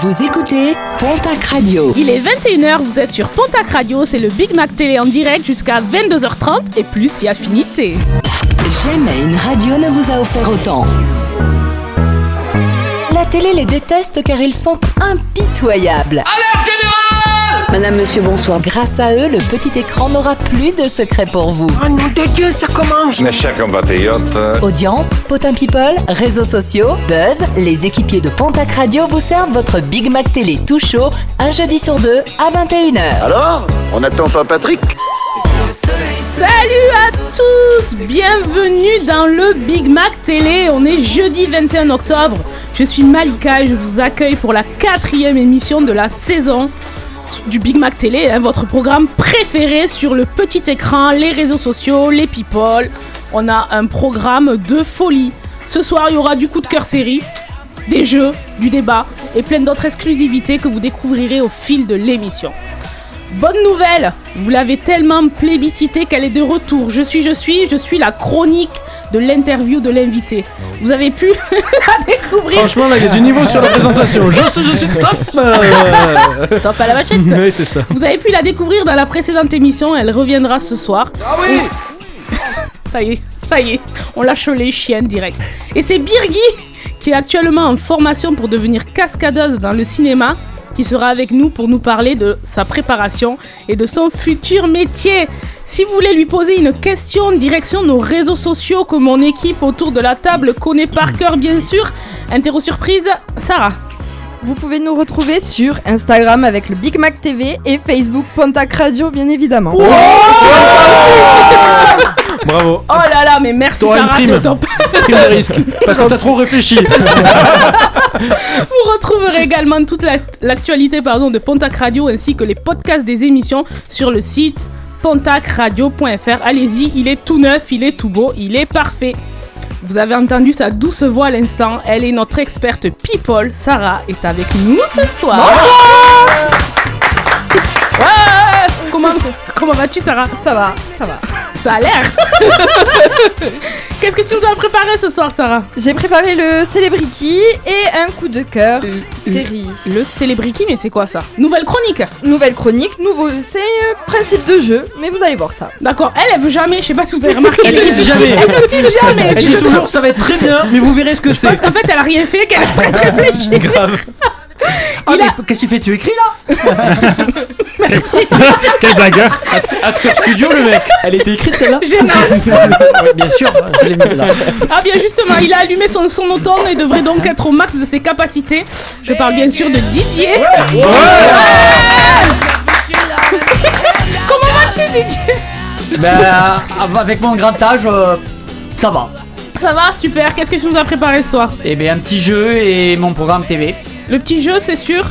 Vous écoutez Pontac Radio. Il est 21h, vous êtes sur Pontac Radio, c'est le Big Mac Télé en direct jusqu'à 22h30 et plus si affinité. Jamais une radio ne vous a offert autant. La télé les déteste car ils sont impitoyables. Madame, monsieur, bonsoir. Grâce à eux, le petit écran n'aura plus de secret pour vous. Oh nom de Dieu, ça commence Mes chers compatriotes, Audience, potin people, réseaux sociaux, buzz, les équipiers de Pontac Radio vous servent votre Big Mac Télé tout chaud, un jeudi sur deux à 21h. Alors On n'attend pas Patrick? Salut à tous, bienvenue dans le Big Mac Télé. On est jeudi 21 octobre. Je suis Malika et je vous accueille pour la quatrième émission de la saison du Big Mac Télé, hein, votre programme préféré sur le petit écran, les réseaux sociaux, les people. On a un programme de folie. Ce soir, il y aura du coup de cœur série, des jeux, du débat et plein d'autres exclusivités que vous découvrirez au fil de l'émission. Bonne nouvelle, vous l'avez tellement plébiscité qu'elle est de retour. Je suis, je suis, je suis la chronique de l'interview de l'invité. Vous avez pu la découvrir. Franchement, là, il y a du niveau sur la présentation. Je suis, je suis top euh. Top à la vachette. Oui, c'est ça. Vous avez pu la découvrir dans la précédente émission, elle reviendra ce soir. Ah oui Ça y est, ça y est, on lâche les chiennes direct. Et c'est Birgui qui est actuellement en formation pour devenir cascadeuse dans le cinéma qui sera avec nous pour nous parler de sa préparation et de son futur métier. Si vous voulez lui poser une question, direction nos réseaux sociaux que mon équipe autour de la table connaît par cœur bien sûr. Interro surprise, Sarah. Vous pouvez nous retrouver sur Instagram avec le Big Mac TV et Facebook Pontac Radio bien évidemment. Bravo. Oh là là, mais merci T'auras une Sarah, prime. Prime de risque. Parce que t'as trop réfléchi. Vous retrouverez également toute la- l'actualité pardon, de Pontac Radio ainsi que les podcasts des émissions sur le site pontacradio.fr. Allez-y, il est tout neuf, il est tout beau, il est parfait. Vous avez entendu sa douce voix à l'instant. Elle est notre experte people. Sarah est avec nous ce soir. Ouais, comment comment vas-tu Sarah? Ça va, ça va. Ça a l'air. Qu'est-ce que tu nous as préparé ce soir Sarah? J'ai préparé le Celebrity et un coup de cœur série. Le Celebrity, mais c'est quoi ça? Nouvelle chronique Nouvelle chronique, nouveau, c'est euh, principe de jeu, mais vous allez voir ça. D'accord, elle, elle veut jamais, je sais pas si vous avez remarqué. Elle tease jamais. Elle ne tease jamais. Elle dit toujours ça va être très bien, mais vous verrez ce que c'est. Parce qu'en fait, elle a rien fait, qu'elle a très réfléchi. Grave. Il a- qu'est-ce que tu fais Tu écris là Merci. Quel blagueur Acteur studio le mec. Elle était écrite celle-là Gênance. Oui, bien sûr, je l'ai mise là. Ah bien justement, il a allumé son son automne et devrait donc être au max de ses capacités. Je parle bien sûr de Didier. Comment vas-tu Didier? Ben, avec mon grand âge, euh, ça va. Ça va, super. Qu'est-ce que tu nous as préparé ce soir? Et bien, un petit jeu et mon programme TV. Le petit jeu, c'est sûr.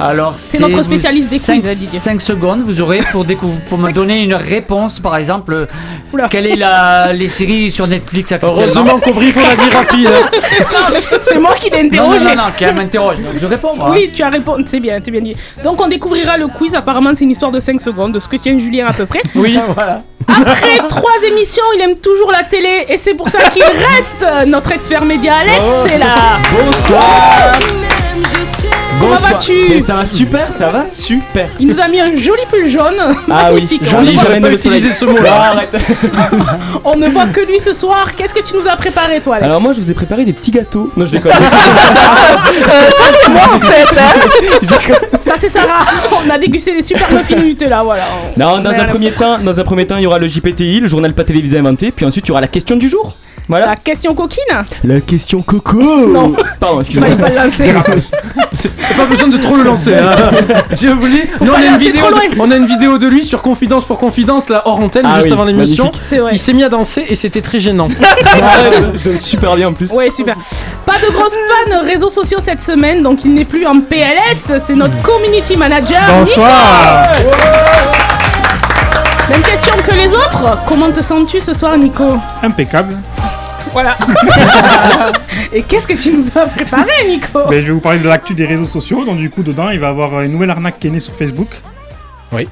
Alors, C'est notre spécialiste des quiz, hein, Didier. 5 secondes, vous aurez pour, découvrir, pour me donner une réponse, par exemple. Oula. Quelle est la, les séries sur Netflix actuellement? Heureusement qu'au brief on a dit rapide. hein. C'est moi qui l'ai Non, non, interrogé. non, non, qu'elle m'interroge, donc je réponds. moi. Oui, tu as répondu, c'est bien, c'est bien dit. Donc on découvrira le quiz, apparemment c'est une histoire de 5 secondes, de ce que tient Julien à peu près. Oui. Voilà. Après trois émissions, il aime toujours la télé et c'est pour ça qu'il reste notre expert média Alex, c'est là. Bonsoir. Comment vas-tu Ça va super, ça va super. Il nous a mis un joli pull jaune. Ah oui, joli, On ne voit- j'avais pas utilisé ce mot-là. arrête. On ne voit que lui ce soir. Qu'est-ce que tu nous as préparé toi Alex Alors moi je vous ai préparé des petits gâteaux. Non je déconne. En fait, hein. Ça c'est Sarah. On a dégusté des super muffins là, voilà. non, dans Mais un premier temps, dans un premier temps, il y aura le JPTI, le journal pas télévisé inventé, puis ensuite il y aura la question du jour. Voilà. La question coquine La question coco. Non. Pardon, fallait excusez-moi. pas le lancer. Pas besoin de trop le lancer. Hein. Je vous dis, nous on pas a, une lancer vidéo trop de, on a une vidéo de lui sur Confidence pour Confidence, là hors antenne, Ah juste oui, avant l'émission. magnifique. C'est vrai. Il s'est mis à danser et c'était très gênant. Ouais, je donne super bien en plus. Ouais, super. Pas de grosses pannes réseaux sociaux cette semaine, donc il n'est plus en PLS. C'est notre community manager. Bonsoir. Nico. Même question que les autres. Comment te sens-tu ce soir, Nico? Impeccable. Voilà. Et qu'est-ce que tu nous as préparé, Nico Ben, je vais vous parler de l'actu des réseaux sociaux. Donc, du coup, dedans, il va y avoir une nouvelle arnaque qui est née sur Facebook. Ouais,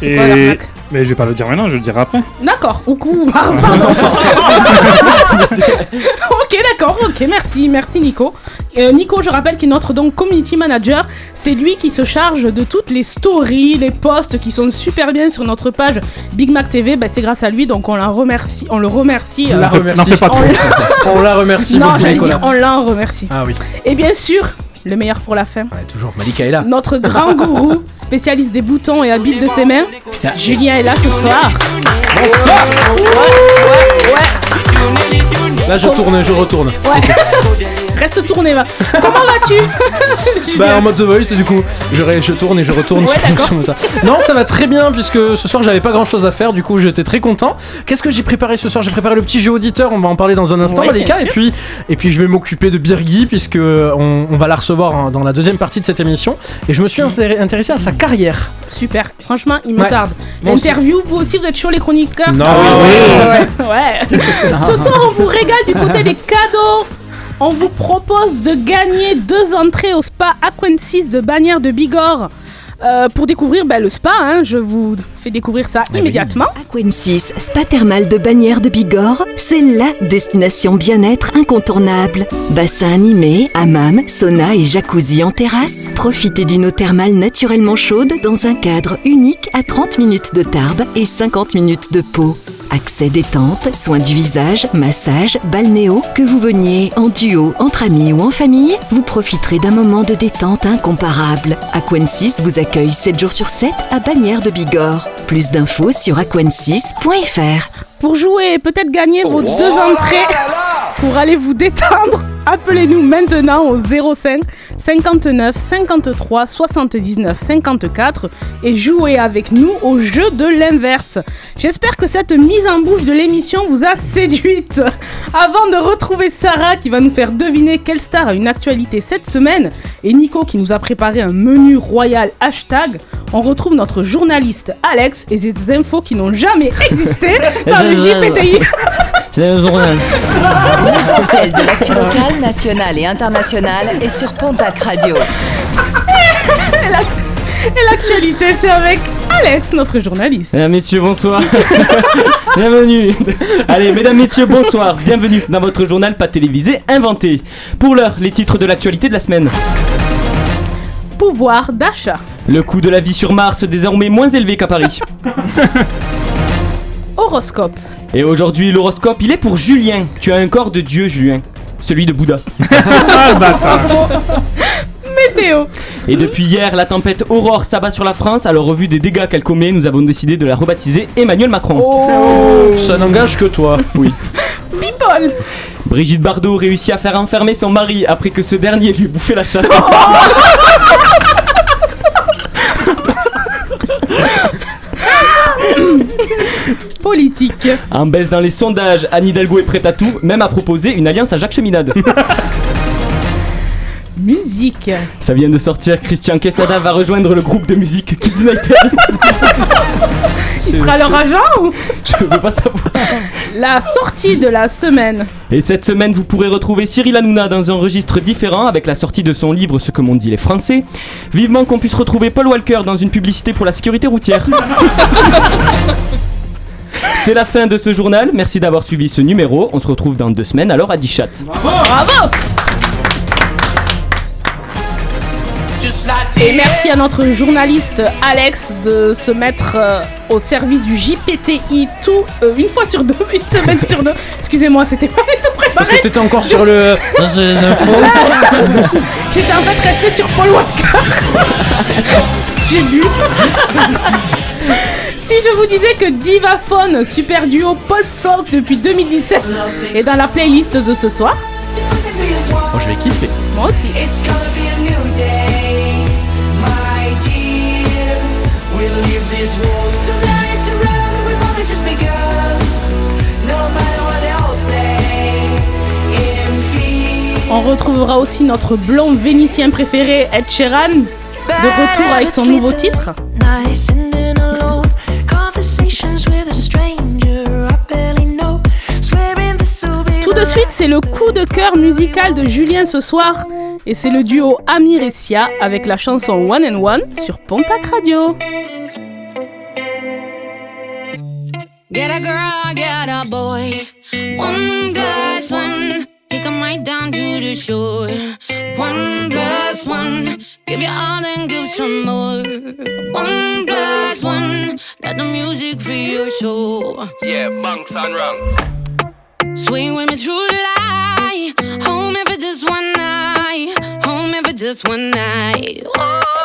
c'est Et- quoi l'arnaque Mais je vais pas le dire maintenant, je le dirai après. D'accord, ou coup, pardon. ok, d'accord, ok, merci, merci Nico. Euh, Nico, je rappelle qu'il est notre donc community manager. C'est lui qui se charge de toutes les stories, les posts qui sont super bien sur notre page Big Mac TV. Ben, c'est grâce à lui, donc on la remercie, on le remercie. On euh, la remercie. Pas trop. On la remercie non, j'allais dire on l'en remercie. Ah oui, Et bien sûr, le meilleur pour la fin. ouais, toujours. Malika est là. Notre grand gourou, spécialiste des boutons et habile de ses mains, Julien est là ce soir. Bonsoir Là, je tourne, je retourne. Reste tourné, va. Comment vas-tu Bah en mode The Voice du coup je, je tourne et je retourne Ouais, sur- sur mon tas. Non ça va très bien puisque ce soir j'avais pas grand chose à faire du coup j'étais très content Qu'est-ce que j'ai préparé ce soir? J'ai préparé le petit jeu auditeur on va en parler dans un instant Ouais, et puis, et puis je vais m'occuper de Birgui puisque on, on va la recevoir hein, dans la deuxième partie de cette émission et je me suis inséré- intéressé à sa carrière Super, franchement, il me Ouais. tarde. L'interview, vous aussi, vous êtes chaud les chroniqueurs? Non, Ah oui, ouais. Ce soir, on vous régale du côté des cadeaux. On vous propose de gagner deux entrées au spa Aquensis de Bagnères de Bigorre. Euh, pour découvrir ben, le spa, hein, je vous fais découvrir ça immédiatement. Aquensis, spa thermal de Bagnères de Bigorre, c'est LA destination bien-être incontournable. Bassin animé, hammam, sauna et jacuzzi en terrasse. Profitez d'une eau thermale naturellement chaude dans un cadre unique à 30 minutes de Tarbes et 50 minutes de Pau. Accès détente, soins du visage, massage, balnéo, que vous veniez en duo, entre amis ou en famille, vous profiterez d'un moment de détente incomparable. Aquensis vous accueille 7 jours sur 7 à Bagnères de Bigorre. Plus d'infos sur aquensis.fr. Pour jouer et peut-être gagner vos deux entrées pour aller vous détendre, appelez-nous maintenant au 05 59 53 79 54 et jouez avec nous au jeu de l'inverse. J'espère que cette mise en bouche de l'émission vous a séduite. Avant de retrouver Sarah qui va nous faire deviner quelle star a une actualité cette semaine et Nico qui nous a préparé un menu royal hashtag, on retrouve notre journaliste Alex et ses infos qui n'ont jamais existé dans journal. L'essentiel de l'actu locale, nationale et internationale est sur Pontac Radio. Et l'actualité, c'est avec Alex, notre journaliste. Mesdames, messieurs, bonsoir. bienvenue. Allez, mesdames, messieurs, bonsoir. Bienvenue dans votre journal pas télévisé inventé. Pour l'heure, les titres de l'actualité de la semaine. Pouvoir d'achat. Le coût de la vie sur Mars désormais moins élevé qu'à Paris. Horoscope. Et aujourd'hui, l'horoscope, il est pour Julien. Tu as un corps de Dieu, Julien. Celui de Bouddha. Ah. Météo. Et depuis hier, la tempête Aurore s'abat sur la France. Alors, au vu des dégâts qu'elle commet, nous avons décidé de la rebaptiser Emmanuel Macron. Oh. Ça n'engage que toi Oui. People. Brigitte Bardot réussit à faire enfermer son mari après que ce dernier lui ait bouffé la chatte. Politique. En baisse dans les sondages, Anne Hidalgo est prête à tout, même à proposer une alliance à Jacques Cheminade. Musique. Ça vient de sortir, Christian Quesada va rejoindre le groupe de musique Kids United. Il sera leur agent ou Je veux pas savoir. La sortie de la semaine. Et cette semaine, vous pourrez retrouver Cyril Hanouna dans un registre différent avec la sortie de son livre Ce que m'ont dit les Français. Vivement qu'on puisse retrouver Paul Walker dans une publicité pour la sécurité routière. C'est la fin de ce journal. Merci d'avoir suivi ce numéro. On se retrouve dans deux semaines alors à Dichat. Bravo Et merci à notre journaliste Alex de se mettre euh, au service du JPTI tout euh, une fois sur deux, une semaine sur deux. Excusez-moi, c'était pas du tout Parce préparé. que t'étais encore sur le... Dans les infos J'étais en fait restée sur Paul Walker. J'ai bu. Si je vous disais que Divaphone, super duo Paul Folk depuis 2017, est dans la playlist de ce soir, Oh, je vais kiffer. moi aussi. On retrouvera aussi notre blond vénitien préféré, Ed Sheeran, de retour avec son nouveau titre. Tout de suite, c'est le coup de cœur musical de Julien ce soir. Et c'est le duo Amir et Sia avec la chanson One and One sur Pontac Radio. Get a girl, get a boy. One plus one we come right down to the shore. One plus one, give you all and give some more. One plus one, let the music free your soul. Yeah, bunks and rungs. Swing with me through the light. Home if it's just one night. Home if it's just one night. Oh,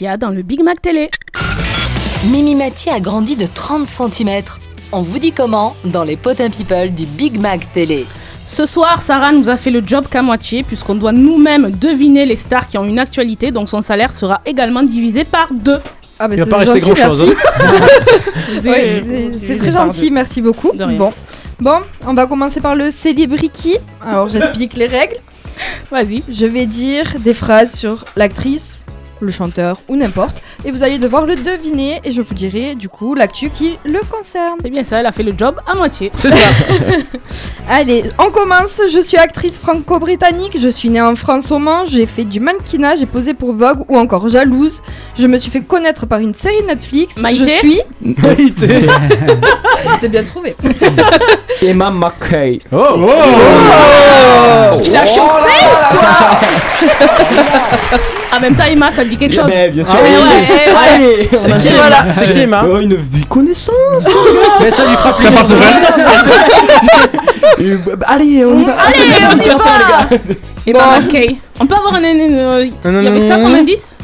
Dans le Big Mac Télé. Mimi Mati a grandi de 30 cm. On vous dit comment dans les potins people du Big Mac Télé. Ce soir, Sarah nous a fait le job qu'à moitié, puisqu'on doit nous-mêmes deviner les stars qui ont une actualité, donc son salaire sera également divisé par deux. Ah bah Il va pas rester gentil, grand-chose, merci. Ouais, c'est- très gentil, merci beaucoup. De rien. Bon. bon, on va commencer par le célébriki. Alors j'explique les règles. Vas-y. Je vais dire des phrases sur l'actrice, le chanteur ou n'importe, et vous allez devoir le deviner et je vous dirai du coup l'actu qui le concerne. C'est bien ça, elle a fait le job à moitié. C'est ça. Allez, on commence. Je suis actrice franco-britannique. Je suis née en France au Mans. J'ai fait du mannequinat. J'ai posé pour Vogue ou encore Jalouse. Je me suis fait connaître par une série Netflix. Maïté Je suis. Maïté. C'est bien trouvé. Emma McKay. Oh, Tu l'as chopé En même temps, Emma, ça te dit quelque chose Ben, bien sûr. Ah ouais, ouais, ouais. Allez, C'est qui. Emma C'est qui, Emma Oh, une vue connaissance. Mais ça lui fera plaisir de Euh, bah, Allez, on y va. Allez, on y va gars. Emma McKay. On peut avoir un... un- un- Il y avait ça comme indice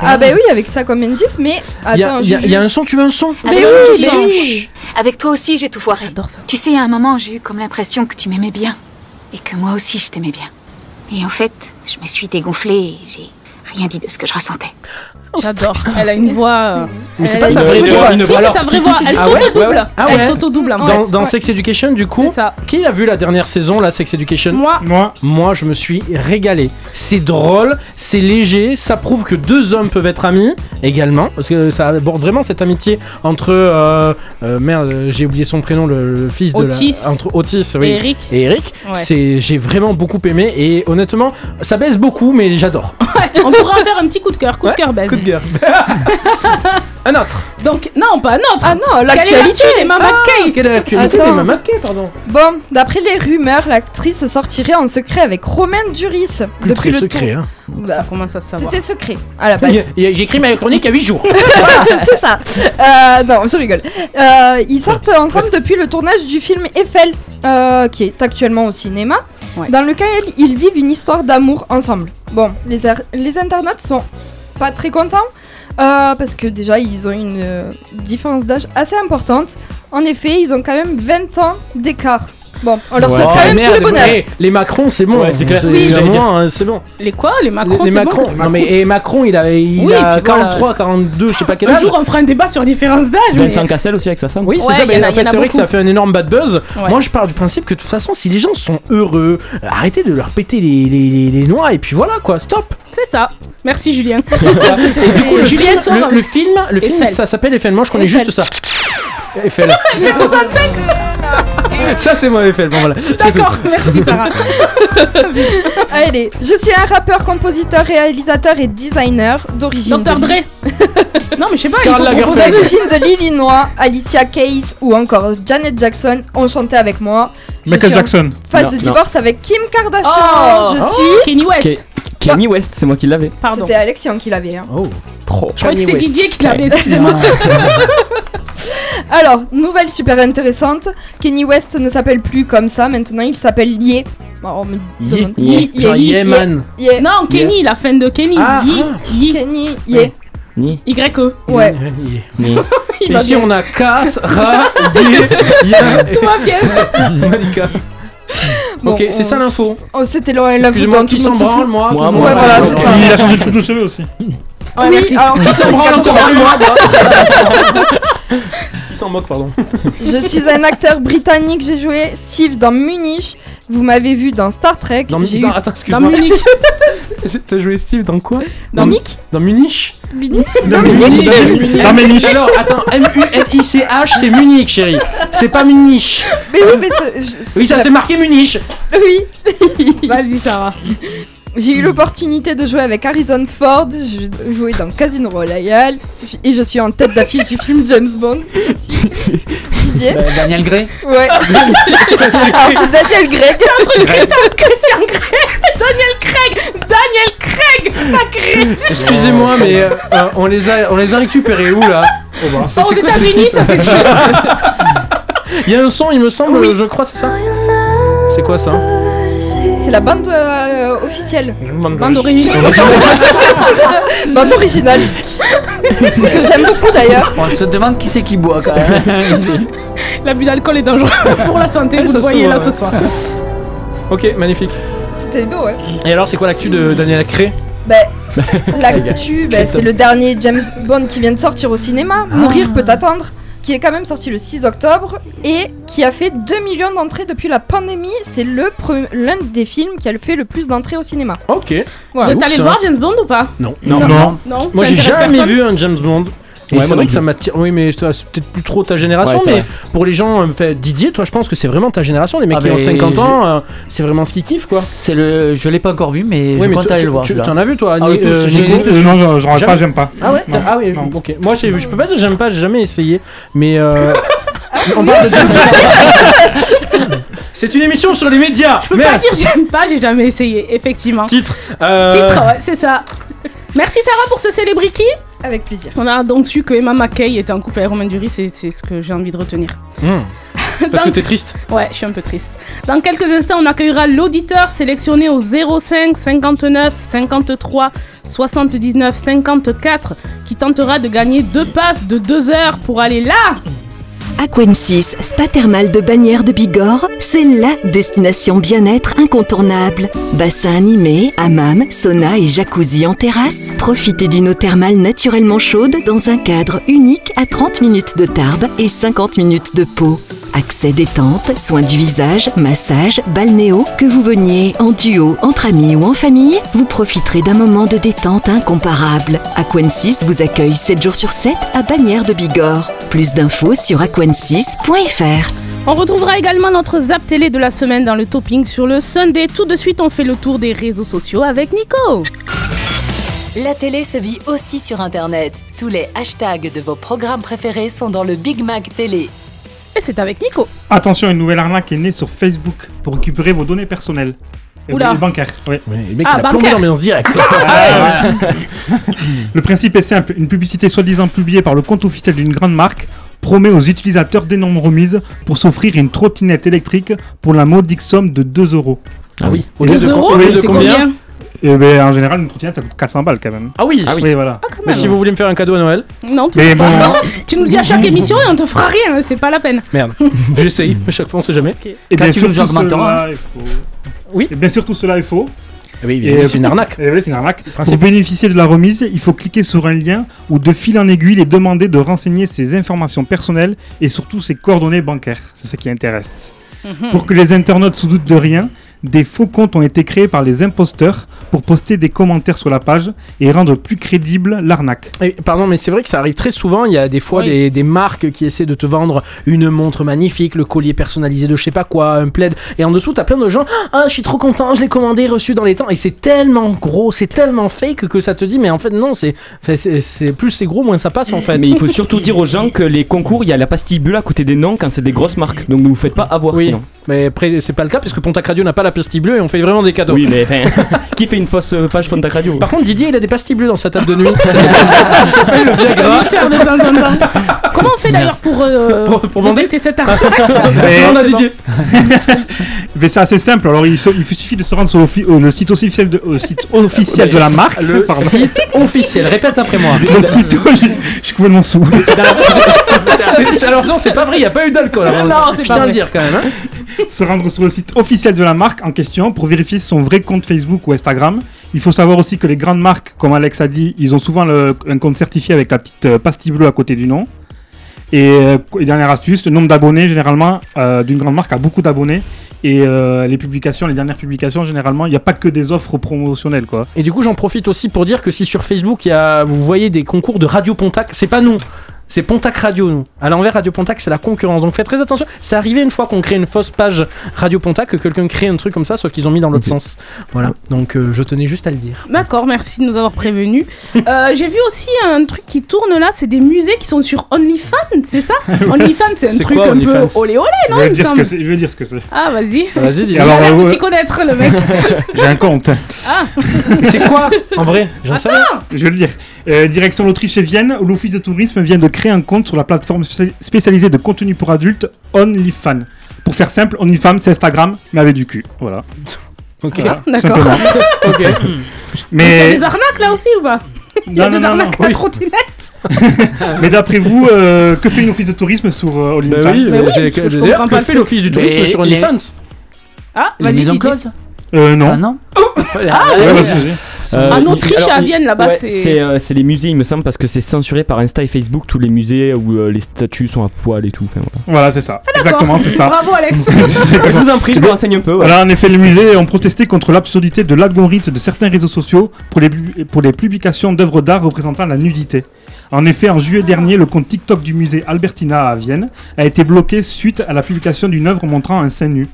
Ah bah oui, avec ça comme indice, mais Il y, a- attends, il y a- un son, tu veux un son Mais Avec oui, toi mais aussi, oui. Avec toi aussi, j'ai tout foiré. J'adore ça. Tu sais, à un moment, j'ai eu comme l'impression que tu m'aimais bien. Et que moi aussi, je t'aimais bien. Et en fait, je me suis dégonflée et j'ai rien dit de ce que je ressentais. J'adore. Elle a une voix... euh, Mais c'est pas sa vraie voix. voix. Une Si, voix. c'est Alors, sa vraie si, voix. si, si, Elle ah ouais s'autodouble. Elle Dans, fait. dans Ouais. Sex Education, du coup, C'est ça. qui a vu la dernière saison, la Sex Education Moi, Moi, Moi, je me suis régalé. C'est drôle, c'est léger, ça prouve que deux hommes peuvent être amis également, parce que ça aborde vraiment cette amitié entre euh, euh, merde, j'ai oublié son prénom, le, le fils Otis. de la, entre Otis, oui, Et Eric. et Eric. Ouais. C'est, j'ai vraiment beaucoup aimé et honnêtement, ça baisse beaucoup, mais j'adore. on pourra en faire un petit coup de cœur, coup de cœur. Coup de un autre. Donc, non, pas un autre. Ah non, l'actualité. l'actu des Mama Kay Quelle est l'actualité Attends. des Mama Kay, pardon Bon, d'après les rumeurs, l'actrice sortirait en secret avec Romain Duris. Plus très le secret, tour- hein. Bah, Ça commence à se savoir. C'était secret à la base. J'ai écrit ma chronique à 8 jours. c'est ça. Euh, non, je rigole. Euh, ils sortent ensemble depuis le tournage du film Eiffel, euh, qui est actuellement au cinéma, Ouais. dans lequel ils vivent une histoire d'amour ensemble. Bon, les, les internautes sont très contents. euh, parce que déjà ils ont une euh, différence d'âge assez importante. En effet, ils ont quand même 20 ans d'écart. Bon, on leur souhaite quand même merde, tout le bonheur. les Macron, c'est bon. Ouais, c'est clair. Hein, c'est bon. Les quoi? Les Macron les Macron. non mais et Macron, il a, il Oui, a puis voilà. 43, 42, je sais pas quel Un âge. jour, on fera un débat sur différence d'âge. mais- Vincent Cassel aussi avec sa femme. Oui, c'est Ouais, ça. Mais en fait, c'est vrai que ça fait un énorme bad buzz. Ouais. Moi, je pars du principe que de toute façon, si les gens sont heureux, euh, arrêtez de leur péter les, les, les, les noix et puis voilà quoi, stop. C'est ça. Merci Julien. Et du coup, le, Julien film, sort le, le film, le film, ça s'appelle Eiffel. Moi, je connais Eiffel. juste ça. Eiffel. Il y a 65 ça, c'est moi, Eiffel. Bon, voilà. D'accord, merci Sarah. Allez, je suis un rappeur, compositeur, réalisateur et designer d'origine. Dr de Dre. non, mais je sais pas. D'origine de l'Illinois, Alicia Keys ou encore Janet Jackson ont chanté avec moi. Je Michael Jackson. Phase Non, de non. divorce avec Kim Kardashian. Oh. je Oh. suis. Kenny West. Kenny West, c'est moi qui l'avais. Pardon. C'était Alexion qui l'avait. hein. Oh. Pro. Je croyais que c'était Kanye. Didier qui l'avait, excusez-moi. Alors, nouvelle super intéressante. Kenny West ne s'appelle plus comme ça. Maintenant, il s'appelle Ye. Alors, on me Ye. demande- Ye. Ye, Genre, Ye, yeah, Ye, man. Ye. Non, Kenny, la fin de Kenny. Ah, Yi- ah. Yi- Kenny, Ye. Ni. Y-E. Ouais. Ni. Il va Ici, bien. on a Cass, Ra, Die, Tout va bien. Malika. Bon, ok, c'est ça l'info. Oh, c'était l'info Excusez-moi, dans qui tout le s'en monde se branle, fout. moi Moi, tout le moi, monde. Ouais, voilà, moi, c'est moi, ça. Il a changé de coupe de cheveux aussi. Oui, alors Qui s'en branle, moi s'en moque, pardon. Je suis un acteur britannique, j'ai joué Steve dans Munich. Vous m'avez vu dans Star Trek. Dans, j'ai dans- eu attends, Dans excuse-moi. Munich. T'as joué Steve dans quoi? Dans Munich Dans Munich? Munich? Dans Non, Munich. Dans Munich. Alors, attends, M-U-N-I-C-H, c'est Munich, chérie. C'est pas Munich. Mais oui, mais c'est- je- Oui, ça c'est marqué Munich. Oui. Vas-y, Sarah. J'ai eu l'opportunité de jouer avec Harrison Ford, je jouais dans Casino Royale et je suis en tête d'affiche du film James Bond. Je suis Didier. Bah, Daniel Gray Ouais. Alors c'est Daniel Greg. Christian Craig. Daniel Craig. Daniel Craig. Pas Craig. Excusez-moi, mais euh, euh, on, les a, on les a récupérés où là? Oh, bah, ça, Aux c'est États-Unis, ça c'est sûr. Il y a un son, il me semble, Oui. je crois, c'est ça? C'est quoi ça? C'est la bande euh, officielle. Bande originale. bande originale. que j'aime beaucoup d'ailleurs. On se demande qui c'est qui boit quand même. L'abus d'alcool est dangereux pour la santé, vous le voyez là ce soir. Ok, magnifique. C'était beau, ouais. Et alors, c'est quoi l'actu de Daniel Cré Bah, l'actu, bah, c'est le dernier James Bond qui vient de sortir au cinéma. Mourir peut attendre. Qui est quand même sorti le 6 octobre et qui a fait 2 millions d'entrées depuis la pandémie. C'est l'un des films qui a fait le plus d'entrées au cinéma. Ok. Voilà. Vous êtes allé le voir James Bond ou pas? Non. Non. Non. Non. Moi, j'ai jamais personne vu un James Bond. Et Ouais, c'est vrai que ça m'attire. Oui, mais c'est peut-être plus trop ta génération. Ouais, mais vrai. pour les gens, euh, fait, Didier, toi, je pense que c'est vraiment ta génération. Les mecs Ah, qui ont mais 50 j'ai- ans, euh, c'est vraiment ce qu'ils kiffent, quoi. C'est le, je l'ai pas encore vu, mais Ouais, je mais compte toi, aller le voir. Tu en as vu, toi Ah euh, Euh, non, je, rentre pas, j'aime pas. Ah ouais, ah oui, ok. Moi, je peux pas dire j'aime pas, j'ai jamais essayé. Mais euh, Ah, on parle de. C'est une émission sur les médias. Je peux Merde. pas dire j'aime pas, j'ai jamais essayé, effectivement. Titre. euh, Titre, ouais, c'est ça. Merci Sarah pour ce célébrity. Avec plaisir. On a donc su que Emma McKay était en couple avec Romain Duris, c'est c'est ce que j'ai envie de retenir. hmm. Parce que t'es triste. Ouais, je suis un peu triste. Dans quelques instants, on accueillera l'auditeur sélectionné au 05 59 53 79 54 qui tentera de gagner deux passes de deux heures pour aller là. Aquensis, spa thermal de Bagnères de Bigorre, c'est LA destination bien-être incontournable. Bassin animé, hammam, sauna et jacuzzi en terrasse. Profitez d'une eau thermale naturellement chaude dans un cadre unique à 30 minutes de Tarbes et 50 minutes de Pau. Accès détente, soins du visage, massage, balnéo, que vous veniez en duo, entre amis ou en famille, vous profiterez d'un moment de détente incomparable. Aquensis vous accueille 7 jours sur 7 à Bagnères de Bigorre. Plus d'infos sur On retrouvera également notre zap télé de la semaine dans le topping sur le Sunday. Tout de suite, on fait le tour des réseaux sociaux avec Nico. La télé se vit aussi sur Internet. Tous les hashtags de vos programmes préférés sont dans le Big Mac Télé. Et c'est avec Nico. Attention, une nouvelle arnaque est née sur Facebook pour récupérer vos données personnelles. Et Oula. et bancaires. Oui. le mec, Ah, il a plombé bancaire. l'ambiance directe. Le principe est simple une publicité soi-disant publiée par le compte officiel d'une grande marque promet aux utilisateurs d'énormes remises pour s'offrir une trottinette électrique pour la modique somme de 2 euros. Ah oui. Au lieu de- euros, au lieu de c'est combien, Et ben, en général, une trottinette ça coûte 400 balles quand même. Ah oui. Oui, voilà. Mais si vous voulez me faire un cadeau à Noël, Non, tu, Mais bon. Non, tu nous le dis à chaque émission et on te fera rien, c'est pas la peine. merde. J'essaye. À chaque fois, on sait jamais. Et Quand bien sûr, tout cela est faux. Oui. Et bien sûr, tout cela est faux. Oui, Et- oui, c'est une arnaque. Et oui, c'est une arnaque. Principe. Pour bénéficier de la remise, il faut cliquer sur un lien ou de fil en aiguille et demander de renseigner ses informations personnelles et surtout ses coordonnées bancaires. C'est ce qui intéresse. Pour que les internautes se doutent de rien, des faux comptes ont été créés par les imposteurs pour poster des commentaires sur la page et rendre plus crédible l'arnaque. Pardon, mais c'est vrai que ça arrive très souvent. Il y a des fois Oui. des, des marques qui essaient de te vendre une montre magnifique, le collier personnalisé de je sais pas quoi, un plaid. Et en dessous, t'as plein de gens. Ah, je suis trop content, je l'ai commandé, reçu dans les temps. Et c'est tellement gros, c'est tellement fake que ça te dit, mais en fait, non, c'est, plus c'est gros, moins ça passe en fait. Mais il faut surtout dire aux gens que les concours, il y a la pastille bulle à côté des noms quand c'est des grosses marques. Donc ne vous faites pas avoir Oui, sinon. mais après, c'est pas le cas parce que Pontac Radio n'a pas la pastille bleue et on fait vraiment des cadeaux. Oui, mais enfin, qui fait une fausse euh, page Fontac Radio Par contre, Didier, il a des pastilles bleues dans sa table de nuit. ça s'appelle le Viagra. Comment on fait d'ailleurs pour, euh, Pour- pour détecter cette arnaque on a c'est. Didier. Mais c'est assez simple. Alors il, se- il suffit de se rendre sur le, euh, site officiel de, euh, site officiel de la marque. Le Pardon. site officiel, répète après moi. Le site- je, je suis complètement sous. C'est- c'est- alors non, c'est pas vrai, il n'y a pas eu d'alcool. Non, c'est je pas tiens à le dire quand même. hein. se rendre sur le site officiel de la marque en question pour vérifier son vrai compte Facebook ou Instagram. Il faut savoir aussi que les grandes marques, comme Alex a dit, ils ont souvent un compte certifié avec la petite euh, pastille bleue à côté du nom. Et, euh, et dernière astuce, le nombre d'abonnés, généralement, euh, d'une grande marque a beaucoup d'abonnés. Et les publications, les dernières publications, généralement, il n'y a pas que des offres promotionnelles, quoi. Et du coup, j'en profite aussi pour dire que si sur Facebook, vous voyez des concours de Radio Pontac, c'est pas nous. C'est Pontac Radio, nous. À l'envers, Radio Pontac, c'est la concurrence. Donc faites très attention. C'est arrivé une fois qu'on crée une fausse page Radio Pontac, que quelqu'un crée un truc comme ça, sauf qu'ils ont mis dans l'autre sens. Voilà. Donc euh, je tenais juste à le dire. D'accord, merci de nous avoir prévenus. Euh, J'ai vu aussi un truc qui tourne là, c'est des musées qui sont sur OnlyFans, c'est ça? OnlyFans, c'est un truc quoi, un peu OnlyFans? olé olé, non vais il me dire ce que semble c'est. Je vais dire ce que c'est. Ah, vas-y. Vas-y, dis. Il a Alors, l'air de euh, s'y connaître le mec. J'ai un compte. Ah, c'est quoi En vrai, j'en sais rien. Je vais le dire. Euh, direction l'Autriche et Vienne, où l'Office de tourisme vient de créer un compte sur la plateforme spéciali- spécialisée de contenu pour adultes OnlyFans. Pour faire simple, OnlyFans, c'est Instagram, mais avec du cul. Voilà. Ok. Voilà, d'accord. simplement. ok. Il y a Mais, des arnaques là aussi ou pas? Il y a non, non, des non, non. arnaques à trottinette. mais d'après vous, euh, que fait une Office de tourisme sur euh, Bah OnlyFans oui, Mais mais oui, que le fait l'office du tourisme Mais sur les- OnlyFans? Ah, Les vas-y. maisons closes euh, Non. Ah non Ah, ouais, c'est- Euh, En il- Autriche, alors, à Vienne, là-bas, ouais, c'est- c'est euh, c'est les musées, il me semble, parce que c'est censuré par Insta et Facebook, tous les musées où euh, les statues sont à poil et tout. enfin, voilà. Voilà, c'est ça. D'accord. Exactement, c'est ça. Bravo Alex. Je vous en prie, je me renseigne un peu. ouais. Voilà, en effet, les musées ont protesté contre l'absurdité de l'algorithme de certains réseaux sociaux pour les, bu- pour les publications d'œuvres d'art représentant la nudité. En effet, en juillet dernier, le compte TikTok du musée Albertina à Vienne a été bloqué suite à la publication d'une œuvre montrant un sein nu.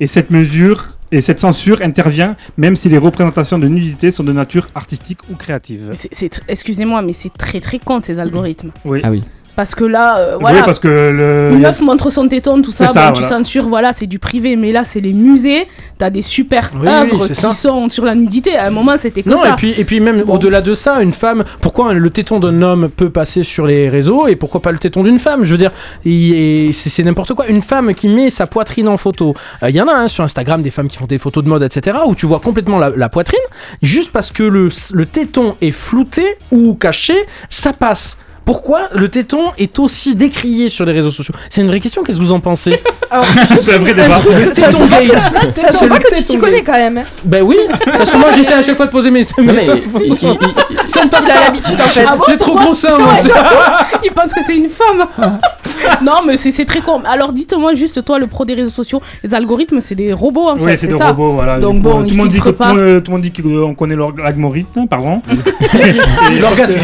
Et cette mesure et cette censure intervient même si les représentations de nudité sont de nature artistique ou créative. Excusez-moi, mais c'est très très con ces algorithmes. Oui. Ah oui. Parce que là, euh, Oui, voilà. parce que le. Une meuf montre son téton, tout ça, C'est ça, bon, tu censures, voilà, c'est du privé. Mais là, c'est les musées, t'as des super Oui, œuvres c'est qui ça. sont sur la nudité. À un moment, c'était que Non, ça. et puis, et puis même Bon. au-delà de ça, une femme, pourquoi le téton d'un homme peut passer sur les réseaux et pourquoi pas le téton d'une femme? Je veux dire, c'est n'importe quoi. Une femme qui met sa poitrine en photo, Euh, il y en a hein, sur Instagram des femmes qui font des photos de mode, etc., où tu vois complètement la, la poitrine, juste parce que le, le téton est flouté ou caché, ça passe. Pourquoi le téton est aussi décrié sur les réseaux sociaux? C'est une vraie question, qu'est-ce que vous en pensez? Alors, C'est un vrai débat. ça Téton gay. ça C'est se voit le que tu t'y connais quand même. hein. Ben oui, parce que moi j'essaie à chaque fois de poser mes, mais ça ne passe Il a pas. l'habitude en fait. Ah J'ai trop gros seins, moi. c'est- Il pense que c'est une femme. non, mais c'est c'est très con. Alors, dites-moi juste, toi, le pro des réseaux sociaux, les algorithmes, c'est des robots en Oui, fait, c'est c'est des ça. robots, voilà. Donc Du coup, bon, tout ils le monde dit que filtrent pas. tout, le- tout le monde dit qu'on connaît l'or- l'algorithme, pardon. L'orgasme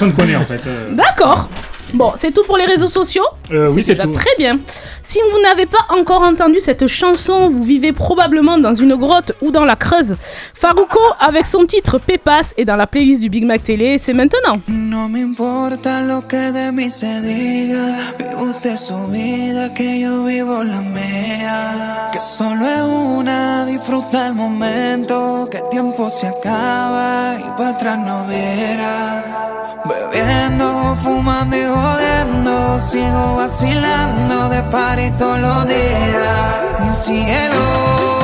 personne connaît en fait. D'accord. Bon, c'est tout pour les réseaux sociaux Euh, oui, c'est déjà tout. très bien. Si vous n'avez pas encore entendu cette chanson, vous vivez probablement dans une grotte ou dans la Creuse. Farouko, avec son titre Pépas, est dans la playlist du Big Mac Télé. C'est maintenant. No me importa lo que de mí se diga, vive usted su vida, que yo vivo la mía. Que solo es una, disfruta el momento, que el tiempo se acaba y para atrás no verá. Bebiendo, fumando y jodiendo, sigo vacilando de party todos los días. Y cielo.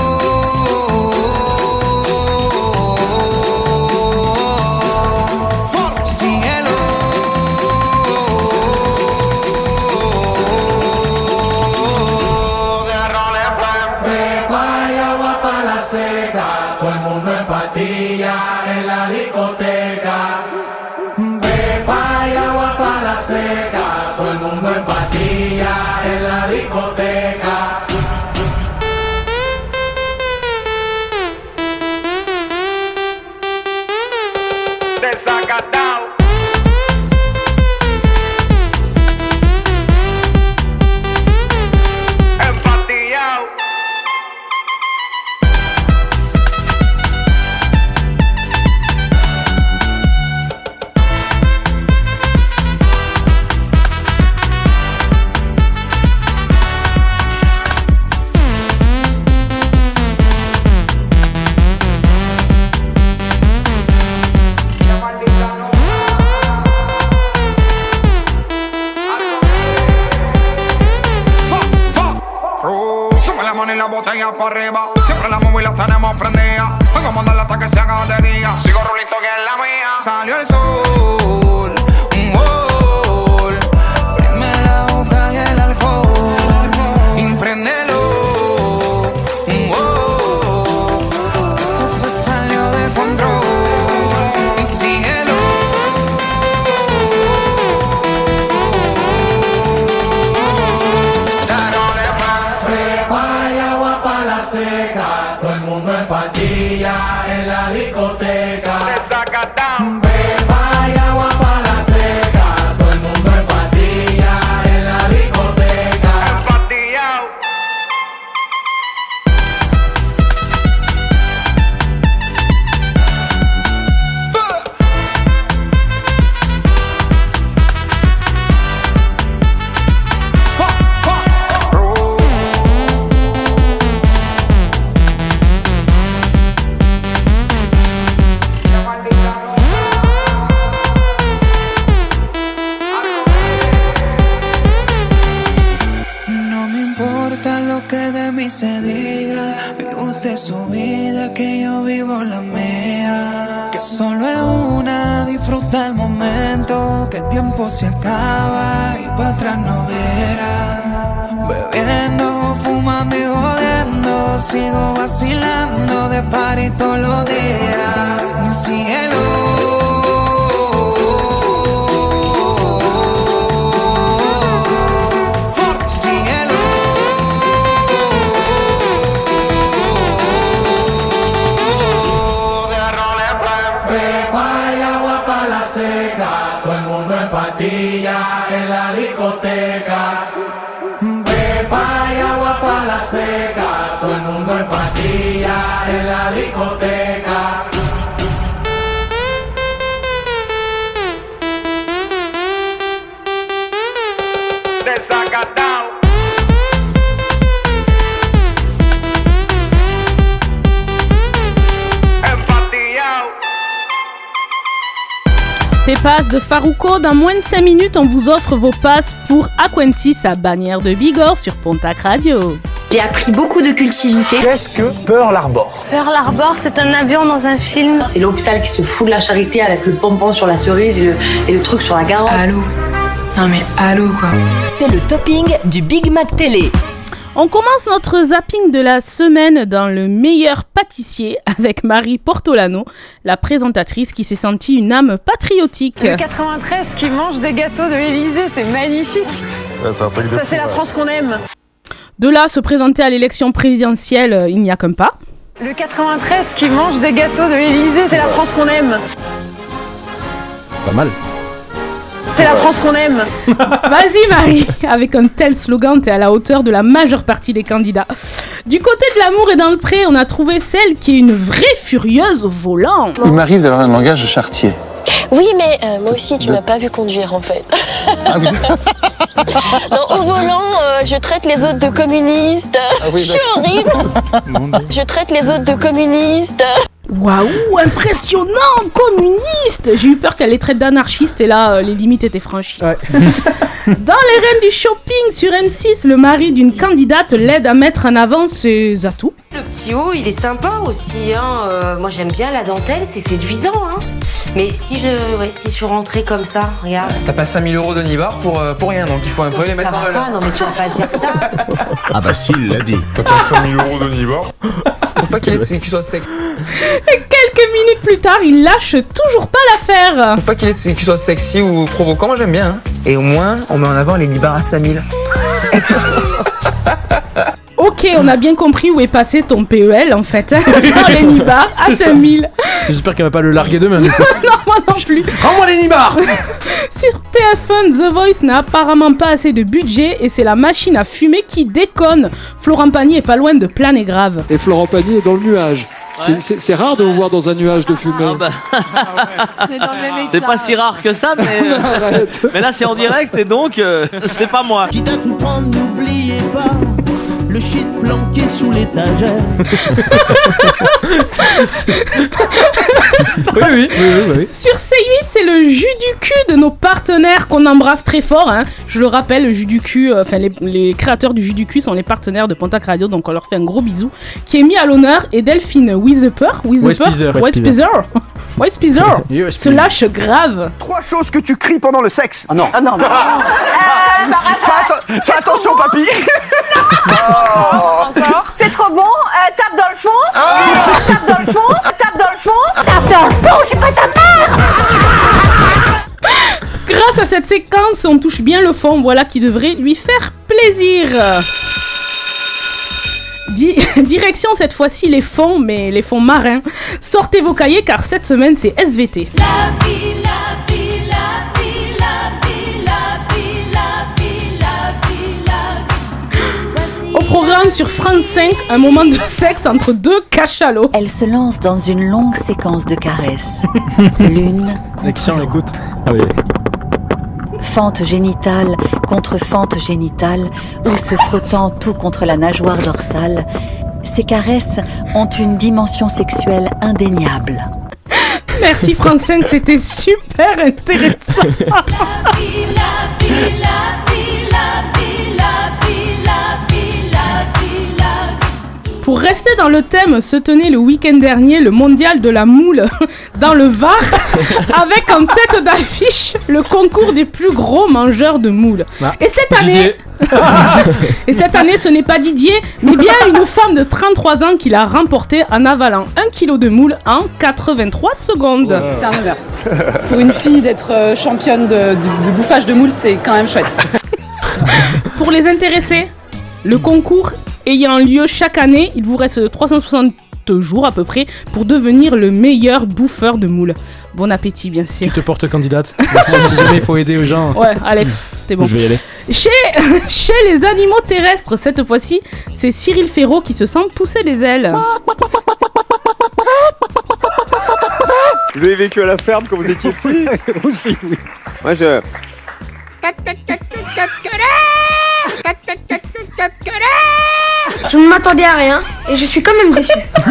La mano y la botella para arriba. Siempre la móvil la tenemos prendida. Vengo a mandarla hasta que se haga de día. Sigo rulito que es la mía. Salió el sol. Sigo vacilando de party todos los días. Discoteca. Desacatado. De Farouko, dans moins de 5 minutes, on vous offre vos passes pour Aquentis à Bagnères de Bigorre sur Pontac Radio. J'ai appris beaucoup de cultivité. Qu'est-ce que Pearl Harbor Pearl Harbor, c'est un avion dans un film. C'est l'hôpital qui se fout de la charité avec le pompon sur la cerise et le, et le truc sur la garde. Allô Non mais allô quoi C'est le topping du Big Mac Télé. On commence notre zapping de la semaine dans le meilleur pâtissier avec Marie Portolano, la présentatrice qui s'est sentie une âme patriotique. Le 93 qui mange des gâteaux de l'Elysée, c'est magnifique. c'est un truc Ça, c'est la France qu'on aime. De là, se présenter à l'élection présidentielle, euh, il n'y a qu'un pas. Le 93 qui mange des gâteaux de l'Elysée, c'est la France qu'on aime. Pas mal. C'est la France qu'on aime. Vas-y Marie, avec un tel slogan, t'es à la hauteur de la majeure partie des candidats. Du côté de l'amour et dans le pré, on a trouvé celle qui est une vraie furieuse au volant. Il m'arrive d'avoir un langage de chartier. Oui, mais euh, moi aussi, tu m'as pas vu conduire en fait. non, au volant, euh, je traite les autres de communistes. oui, je suis horrible. je traite les autres de communistes. Waouh, impressionnant, communiste J'ai eu peur qu'elle les traite d'anarchistes et là, euh, les limites étaient franchies. Dans les reines du shopping sur M6, le mari d'une candidate l'aide à mettre en avant ses atouts. Le petit haut, il est sympa aussi. Hein. euh, moi, j'aime bien la dentelle, c'est séduisant. Hein. Mais si je, ouais, si je rentrais comme ça, regarde. T'as pas 5000 euros de Nibar pour, euh, pour rien, donc il faut un peu les mettre en va valeur. pas, non mais tu vas pas dire ça. Ah bah si, il l'a dit. T'as pas 5000 euros de Nibar Faut pas qu'il soit sexy. Et quelques minutes plus tard, il lâche toujours pas l'affaire. Faut pas qu'il est- qu'il soit sexy ou provoquant, moi j'aime bien. hein. Et au moins, on met en avant les Nibar à 5000. Ok, on a bien compris où est passé ton PEL en fait. Dans les Nibar à C'est ça. 5000. J'espère qu'elle va pas le larguer demain. du coup. non, moi non plus. Rends-moi les nibards Sur TF1, The Voice n'a apparemment pas assez de budget et c'est la machine à fumer qui déconne. Florent Pagny est pas loin de planer grave. Et Florent Pagny est dans le nuage. C'est- rare de vous voir dans un nuage de fumée. C'est pas si rare que ça, mais, mais là c'est en direct et donc euh, c'est pas moi. Quitte à tout prendre, n'oubliez pas le shit planqué sous l'étagère. Oui, oui, oui, oui, oui. Sur C8, c'est le jus du cul de nos partenaires qu'on embrasse très fort. hein. Je le rappelle, le jus du cul, euh, enfin les, les créateurs du jus du cul sont les partenaires de Pontac Radio, donc on leur fait un gros bisou. Qui est mis à l'honneur et Delphine. Wiseper, Wiseper, Yes, se lâche grave. Trois choses que tu cries pendant le sexe. Ah non. Ah non. Fais, atten- fais attention, papy. C'est trop bon. Euh, tape dans le fond. Tape dans le fond. Tape dans le fond. Tape dans le fond. Je suis pas ta mère. Grâce à cette séquence, on touche bien le fond, voilà qui devrait lui faire plaisir. Di- Direction cette fois-ci les fonds, mais les fonds marins. Sortez vos cahiers car cette semaine c'est SVT. Au programme sur France 5, un moment de sexe entre deux cachalots. Elle se lance dans une longue séquence de caresses. L'une L'action, écoute. Ah oui. fente génitale contre fente génitale ou se frottant tout contre la nageoire dorsale. Ces caresses ont une dimension sexuelle indéniable. Merci France 5, c'était super intéressant. Pour rester dans le thème, se tenait le week-end dernier le mondial de la moule dans le Var, avec en tête d'affiche le concours des plus gros mangeurs de moules. Ah, Et cette année, et cette année, ce n'est pas Didier, mais bien une femme de 33 ans qui l'a remporté en avalant un kilo de moule en 83 secondes. C'est un honneur. Pour une fille d'être euh, championne de, bouffage de moules, c'est quand même chouette. Pour les intéressés, le concours ayant lieu chaque année, il vous reste 360 jours à peu près pour devenir le meilleur bouffeur de moules. Bon appétit, bien sûr. Tu te portes candidate. si jamais il faut aider aux gens. Ouais, Alex, t'es bon. Je vais y aller. Chez, chez les animaux terrestres, cette fois-ci, c'est Cyril Ferraud qui se sent pousser les ailes. Vous avez vécu à la ferme quand vous étiez petit Aussi, oui. Moi, je. Je ne m'attendais à rien et je suis quand même déçu.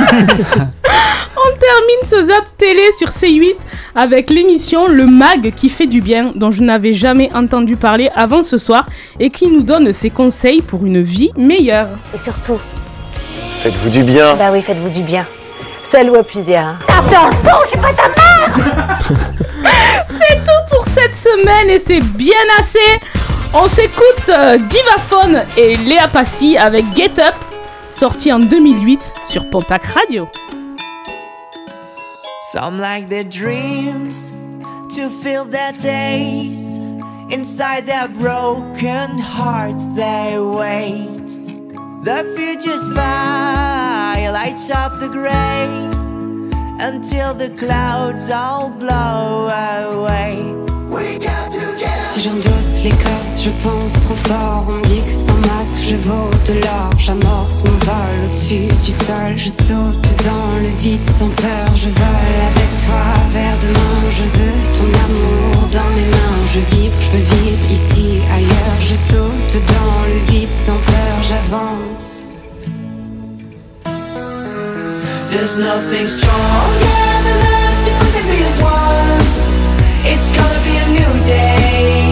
On termine ce zap télé sur C8 avec l'émission Le Mag qui fait du bien, dont je n'avais jamais entendu parler avant ce soir et qui nous donne ses conseils pour une vie meilleure. Et surtout, Faites-vous du bien. bah oui, faites-vous du bien. Ou à plusieurs. hein. C'est tout pour cette semaine et c'est bien assez. On s'écoute euh, Divaphone et Léa Passy avec Get Up, sorti en 2008 sur Pontac Radio. Some like their dreams to fill their days. Inside their broken hearts, they wait. The future's fire lights up the gray until the clouds all blow away. We got to Si j'endosse l'écorce, je pense trop fort. On dit que sans masque, je vaux de l'or. J'amorce mon vol au-dessus du sol. Je saute dans le vide sans peur. Je vole avec toi vers demain. Je veux ton amour dans mes mains. Je vibre, je veux vivre ici, ailleurs. Je saute dans le vide sans peur. J'avance. There's nothing stronger than us if we can as one. It's gonna be a new day.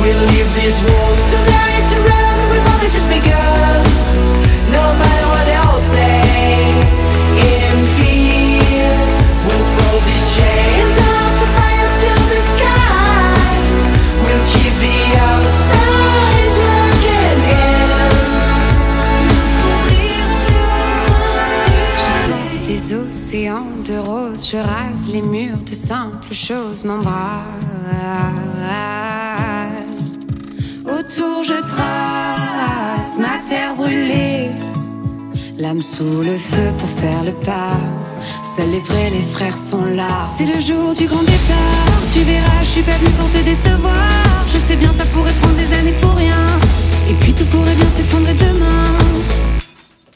We'll leave these walls tonight to run. We've only just begun. No matter what they all say, in fear, we'll throw these chains off the fire to the sky. We'll keep the outside looking Je sauve des océans de roses, je rase les murs de simples choses, m'embrasse. Sous le feu pour faire le pas. Seuls les vrais, les frères sont là. C'est le jour du grand départ. Tu verras, je suis pas venue pour te décevoir. Je sais bien, ça pourrait prendre des années pour rien. Et puis tout pourrait bien s'effondrer demain.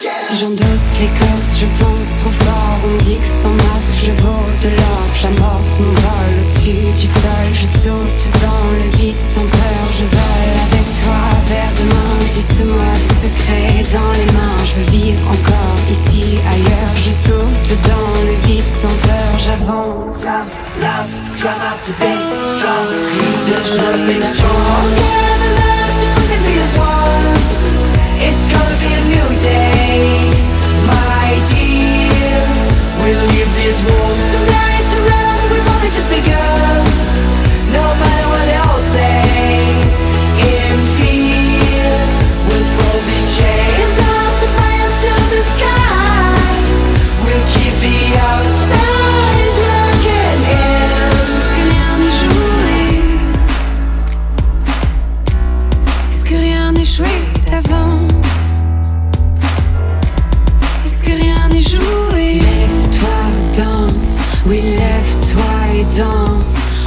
Si j'endosse l'écorce, je pense trop fort. On dit que sans masque, je vaux de l'or. J'amorce mon vol au-dessus du sol. Je saute dans le vide sans peur. Je vole avec toi vers demain. Glisse-moi des secrets dans les mains. Je veux vivre encore ici, ailleurs. Je saute dans le vide sans peur. J'avance. love, try not to be strong. There's nothing stronger than us if we can be as one. It's gonna be a new day, my dear. We'll leave these walls tonight to run. We've only just begun. No matter what they all say,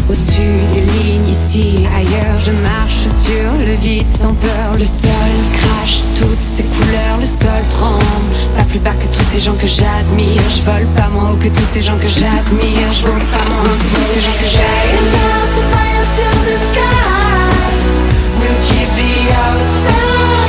Au-dessus des lignes, ici, ailleurs Je marche sur le vide sans peur Le toutes ses couleurs Le sol tremble, pas plus bas que tous ces gens que j'admire. Je vole pas moins haut que tous ces gens que j'admire. Je vole pas moins haut que tous ces gens que j'admire. We'll keep the outside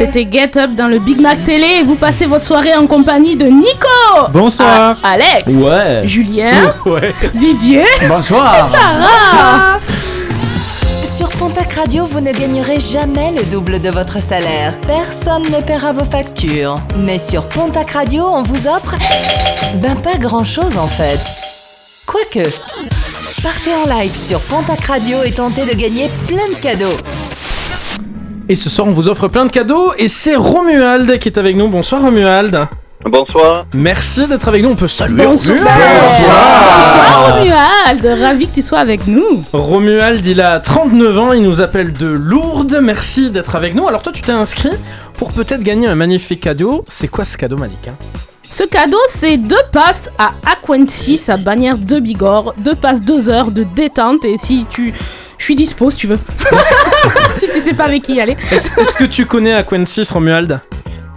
C'était Get Up dans le Big Mac Télé et vous passez votre soirée en compagnie de Nico Bonsoir. A- Alex Ouais. Julien Ouais. Didier Bonsoir. et Sarah Sur Pontac Radio, vous ne gagnerez jamais le double de votre salaire. Personne ne paiera vos factures. Mais sur Pontac Radio, on vous offre... Ben pas grand-chose en fait. Quoique... Partez en live sur Pontac Radio et tentez de gagner plein de cadeaux. Et ce soir, on vous offre plein de cadeaux. Et c'est Romuald qui est avec nous. Bonsoir, Romuald. Bonsoir. Merci d'être avec nous. On peut saluer Bonsoir Romuald. Bonsoir Romuald Ravi que tu sois avec nous Romuald, il a 39 ans. Il nous appelle de Lourdes. Merci d'être avec nous. Alors, toi, tu t'es inscrit pour peut-être gagner un magnifique cadeau. C'est quoi ce cadeau, Malika Ce cadeau, c'est deux passes à Aquensis, à bannière de Bigorre. Deux passes, deux heures de détente. Et si tu. Je suis dispo si tu veux. si tu sais pas avec qui y aller. Est-ce que tu connais Aquensis, Romuald?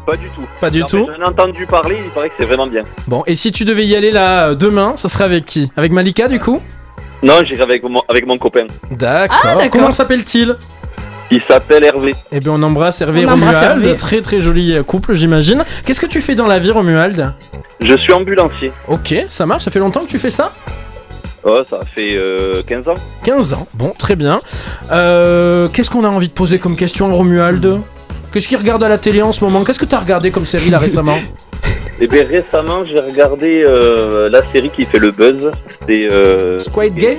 Pas du tout. Pas du Non, tout J'en ai entendu parler, il paraît que c'est vraiment bien. Bon, et si tu devais y aller là euh, demain, ça serait avec qui? Avec Malika, du coup? Non, j'irai avec mon, avec mon copain. D'accord. Ah, d'accord. Comment s'appelle-t-il? Il s'appelle Hervé. Eh bien, on embrasse Hervé et On embrasse Romuald. Hervé. Très très joli euh, couple, j'imagine. Qu'est-ce que tu fais dans la vie, Romuald? Je suis ambulancier. Ok, ça marche. Ça fait longtemps que tu fais ça? Oh, ça fait euh, 15 ans. 15 ans. Bon, très bien. Euh, Qu'est-ce qu'on a envie de poser comme question, Romuald? Qu'est-ce qu'il regarde à la télé en ce moment? Qu'est-ce que t'as regardé comme série là récemment? Et bien récemment, j'ai regardé euh, la série qui fait le buzz. C'est euh, Squid Game?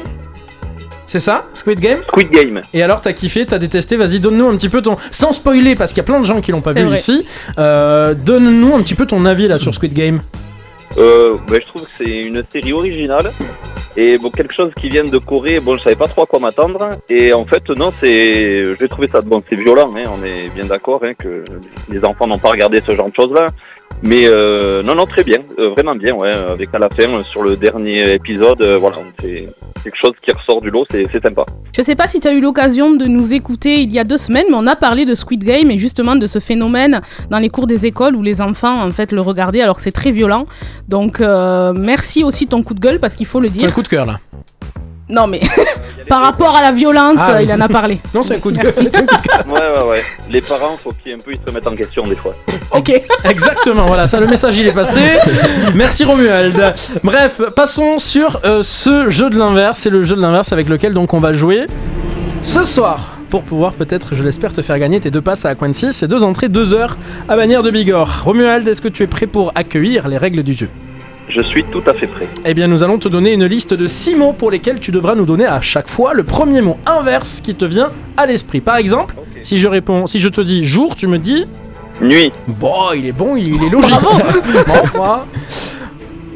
C'est ça? Squid Game? Squid Game. Et alors, t'as kiffé, t'as détesté? Vas-y, donne-nous un petit peu ton. Sans spoiler, parce qu'il y a plein de gens qui l'ont pas vu vrai. ici. euh, donne-nous un petit peu ton avis là sur Squid Game. Euh, ben, je trouve que c'est une série originale. Et bon, quelque chose qui vient de Corée, bon, je savais pas trop à quoi m'attendre. Et en fait, non, c'est, j'ai trouvé ça, bon, c'est violent, hein, on est bien d'accord, hein, que les enfants n'ont pas regardé ce genre de choses-là. Mais euh, non, non, très bien, euh, vraiment bien, ouais, avec à la fin, euh, sur le dernier épisode, euh, voilà, c'est quelque chose qui ressort du lot, c'est c'est sympa. Je sais pas si tu as eu l'occasion de nous écouter il y a deux semaines, mais on a parlé de Squid Game et justement de ce phénomène dans les cours des écoles où les enfants en fait le regardaient alors que c'est très violent. Donc euh, merci aussi ton coup de gueule parce qu'il faut le C'est dire. un coup de cœur là. Non mais par rapport à la violence, Ah, oui. il en a parlé. Non, c'est un coup de gueule. Merci. Ouais, ouais, ouais. Les parents, faut qu'ils un peu ils se remettent en question des fois. Ok. Exactement, voilà, ça le message il est passé. Merci Romuald. Bref, passons sur euh, ce jeu de l'inverse. C'est le jeu de l'inverse avec lequel donc on va jouer ce soir. Pour pouvoir peut-être, je l'espère, te faire gagner tes deux passes à Aquancy, et deux entrées, deux heures à Bannière de Bigorre. Romuald, est-ce que tu es prêt pour accueillir les règles du jeu? Je suis tout à fait prêt. Eh bien, nous allons te donner une liste de six mots pour lesquels tu devras nous donner à chaque fois le premier mot inverse qui te vient à l'esprit. Par exemple, si je réponds, si je te dis jour, tu me dis Nuit. Bon, il est bon, il est logique. Bon, moi,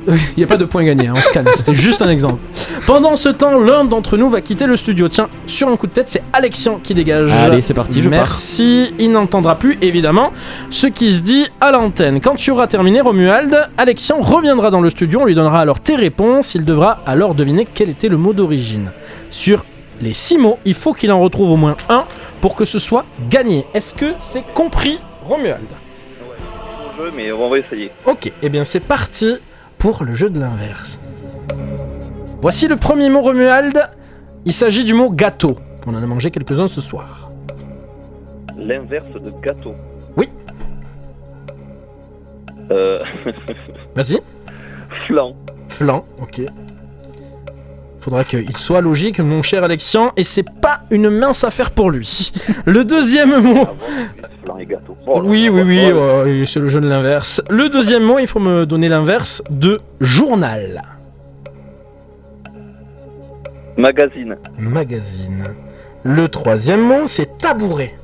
Il n'y a pas de point gagné, hein, on se calme, c'était juste un exemple. Pendant ce temps, l'un d'entre nous va quitter le studio. Tiens, sur un coup de tête, c'est Alexian qui dégage. Allez, c'est parti, je pars. Merci, il n'entendra plus évidemment ce qui se dit à l'antenne. Quand tu auras terminé, Romuald, Alexian reviendra dans le studio, on lui donnera alors tes réponses, il devra alors deviner quel était le mot d'origine. Sur les six mots, il faut qu'il en retrouve au moins un pour que ce soit gagné. Est-ce que c'est compris, Romuald? Bon jeu, mais on va essayer. Ok, eh bien c'est parti pour le jeu de l'inverse. Voici le premier mot Romuald. Il s'agit du mot gâteau. On en a mangé quelques-uns ce soir. L'inverse de gâteau. Oui. Euh... Vas-y. Flan. Flan, ok. Faudra qu'il soit logique, mon cher Alexian, et c'est pas une mince affaire pour lui. Le deuxième mot. Oui, oui, oui, ouais, c'est le jeu de l'inverse. Le deuxième mot, il faut me donner l'inverse de journal. Magazine. Magazine. Le troisième mot, c'est tabouret.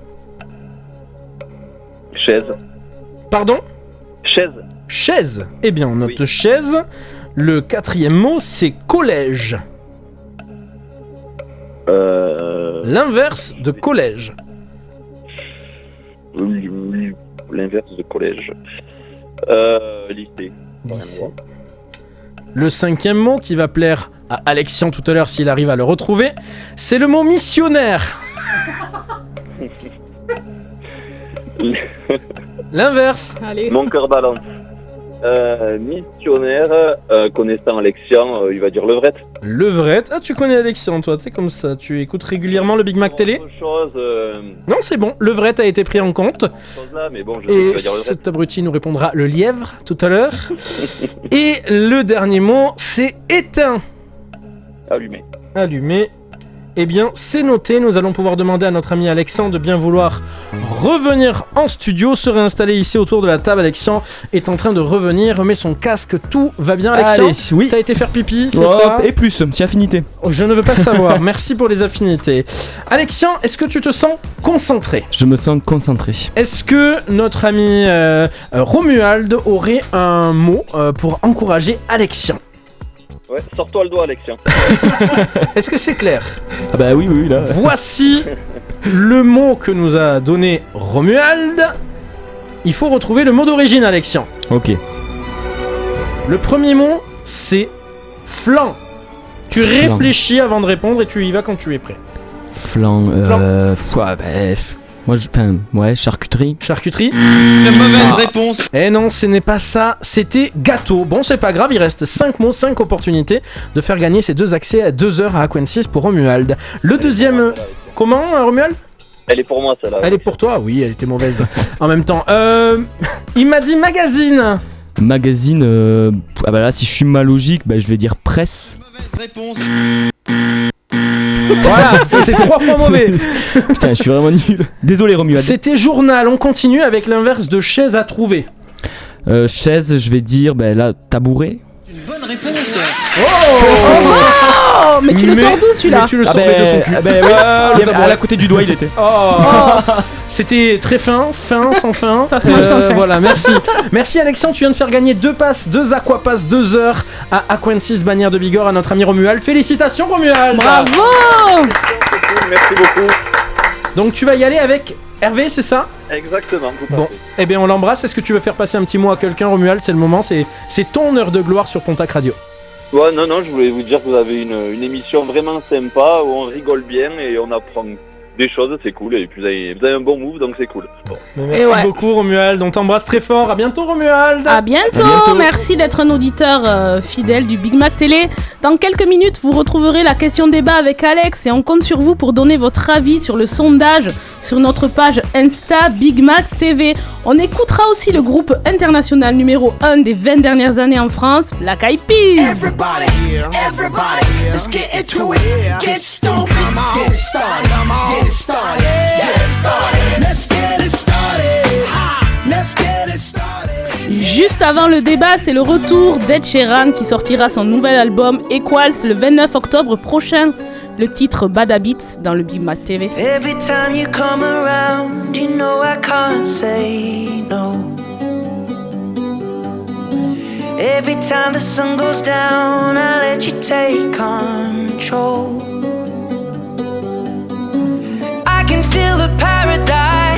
Chaise. Pardon? Chaise. Chaise. Eh bien, on note chaise. Le quatrième mot, c'est collège. Euh... L'inverse de collège. L'inverse de collège. Euh... Lycée. Lycée. Le cinquième mot qui va plaire à Alexian tout à l'heure s'il arrive à le retrouver, c'est le mot missionnaire. L'inverse. Mon cœur balance. Euh, missionnaire, euh, connaissant Alexian, euh, il va dire levrette. Levrette. Ah, tu connais Alexian, toi, t'es comme ça. Tu écoutes régulièrement le Big Mac Télé chose, Non, c'est bon. Levrette a été pris en compte. là, mais bon, je Et cet abruti nous répondra le lièvre tout à l'heure. Et le dernier mot, c'est éteint. Allumé. Allumé. Eh bien, c'est noté. Nous allons pouvoir demander à notre ami Alexandre de bien vouloir revenir en studio, se réinstaller ici autour de la table. Alexandre est en train de revenir, remet son casque. Tout va bien, Alexandre? Allez, oui. T'as été faire pipi, c'est ça? Et plus, si affinité. Oh, Je ne veux pas savoir. Merci pour les affinités. Alexandre, est-ce que tu te sens concentré? Je me sens concentré. Est-ce que notre ami euh, Romuald aurait un mot euh, pour encourager Alexian Ouais, sors-toi le doigt, Alexian. Est-ce que c'est clair? Ah bah oui, oui, oui, là. Voici le mot que nous a donné Romuald. Il faut retrouver le mot d'origine, Alexian. Ok. Le premier mot, c'est flan. Tu Flan. réfléchis avant de répondre et tu y vas quand tu es prêt. Flan, euh. ouais, bah, f- moi, je. Enfin, ouais, charcuterie. Charcuterie Une mauvaise réponse. Eh non, ce n'est pas ça, c'était gâteau. Bon, c'est pas grave, il reste 5 mots, 5 opportunités de faire gagner ces deux accès à 2 heures à Aquensis pour Romuald. Le deuxième. Comment, euh, Romuald? Elle est pour moi, celle-là. Elle est pour toi? Oui, elle était mauvaise. en même temps. Euh, il m'a dit magazine. Magazine, euh. Ah bah là, si je suis ma logique, bah je vais dire presse. Voilà, ça, c'est trois fois mauvais. Putain, je suis vraiment nul. Désolé, Romuald. C'était journal. On continue avec l'inverse de chaise à trouver. Euh, chaise, je vais dire, bah là, tabouret. Bonne réponse Oh Oh, mais tu le sors d'où celui-là Mais tu le Ah sors mais de son ben, cul. ah ben oui, Ah, il y le avait- à la côté du doigt il était. Oh. C'était très fin, fin, sans fin. Ça fin. Voilà, merci. merci Alexandre, tu viens de faire gagner deux passes, deux aquapasses, deux heures à Aquensis bannière de Bigorre à notre ami Romuald. Félicitations Romuald Bravo Merci beaucoup. Donc tu vas y aller avec Hervé, c'est ça? Exactement. Bon, eh bien on l'embrasse. Est-ce que tu veux faire passer un petit mot à quelqu'un Romuald? C'est le moment, c'est c'est ton heure de gloire sur Pontac Radio. Non, non, je voulais vous dire que vous avez une, une émission vraiment sympa où on rigole bien et on apprend des choses, c'est cool. Et puis vous avez, vous avez un bon move, donc c'est cool. Merci ouais. beaucoup Romuald, on t'embrasse très fort. À bientôt Romuald À bientôt. À bientôt. Merci d'être un auditeur euh, fidèle du Big Mac Télé. Dans quelques minutes, vous retrouverez la question débat avec Alex et on compte sur vous pour donner votre avis sur le sondage sur notre page Insta Big Mac TV. On écoutera aussi le groupe international numéro 1 des 20 dernières années en France, Black Eyed Peas. Everybody, everybody, let's get into it. Get get started, get it started, get it started. Let's get it started. Let's get it started. Juste avant le débat, c'est le retour d'Ed Sheeran qui sortira son nouvel album Equals le 29 octobre prochain. Le titre Bad Habits dans le Big Mac TV. Every time you come around, you know I can't say no. Every time the sun goes down, I let you take control.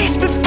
place before.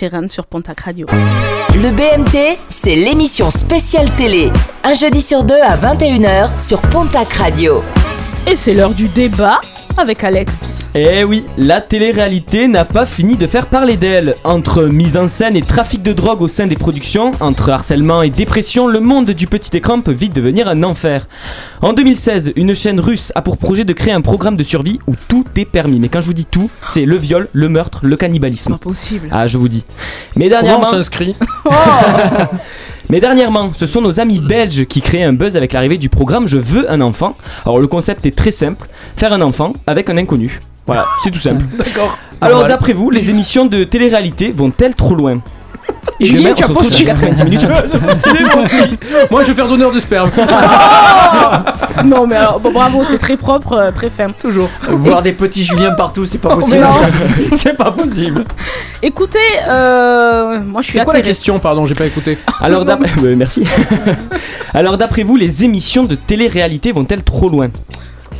Sheeran sur Pontac Radio. Le BMT, c'est l'émission spéciale télé. Un jeudi sur deux à 21h sur Pontac Radio. Et c'est l'heure du débat avec Alex. Eh oui, la télé-réalité n'a pas fini de faire parler d'elle. Entre mise en scène et trafic de drogue au sein des productions, entre harcèlement et dépression, le monde du petit écran peut vite devenir un enfer. En 2016, une chaîne russe a pour projet de créer un programme de survie où tout est permis. Mais quand je vous dis tout, c'est le viol, le meurtre, le cannibalisme. Impossible. Ah, je vous dis. Mais Comment dernièrement... on s'inscrit Mais dernièrement, ce sont nos amis belges qui créent un buzz avec l'arrivée du programme Je veux un enfant. Alors le concept est très simple, faire un enfant avec un inconnu. Voilà, c'est tout simple. D'accord. Alors d'après vous, les émissions de télé-réalité vont-elles trop loin? Julien, tu as postulé. 90 minutes. Moi, je vais faire donneur de sperme. non mais alors, bon, bravo, c'est très propre, euh, très fin. Toujours. Voir des petits Julien partout, c'est pas Oh, possible. ça. C'est pas possible. Écoutez, euh, moi je suis C'est quoi la question Pardon, j'ai pas écouté. Alors d'après Ouais, merci. Alors d'après vous, les émissions de télé-réalité vont-elles trop loin?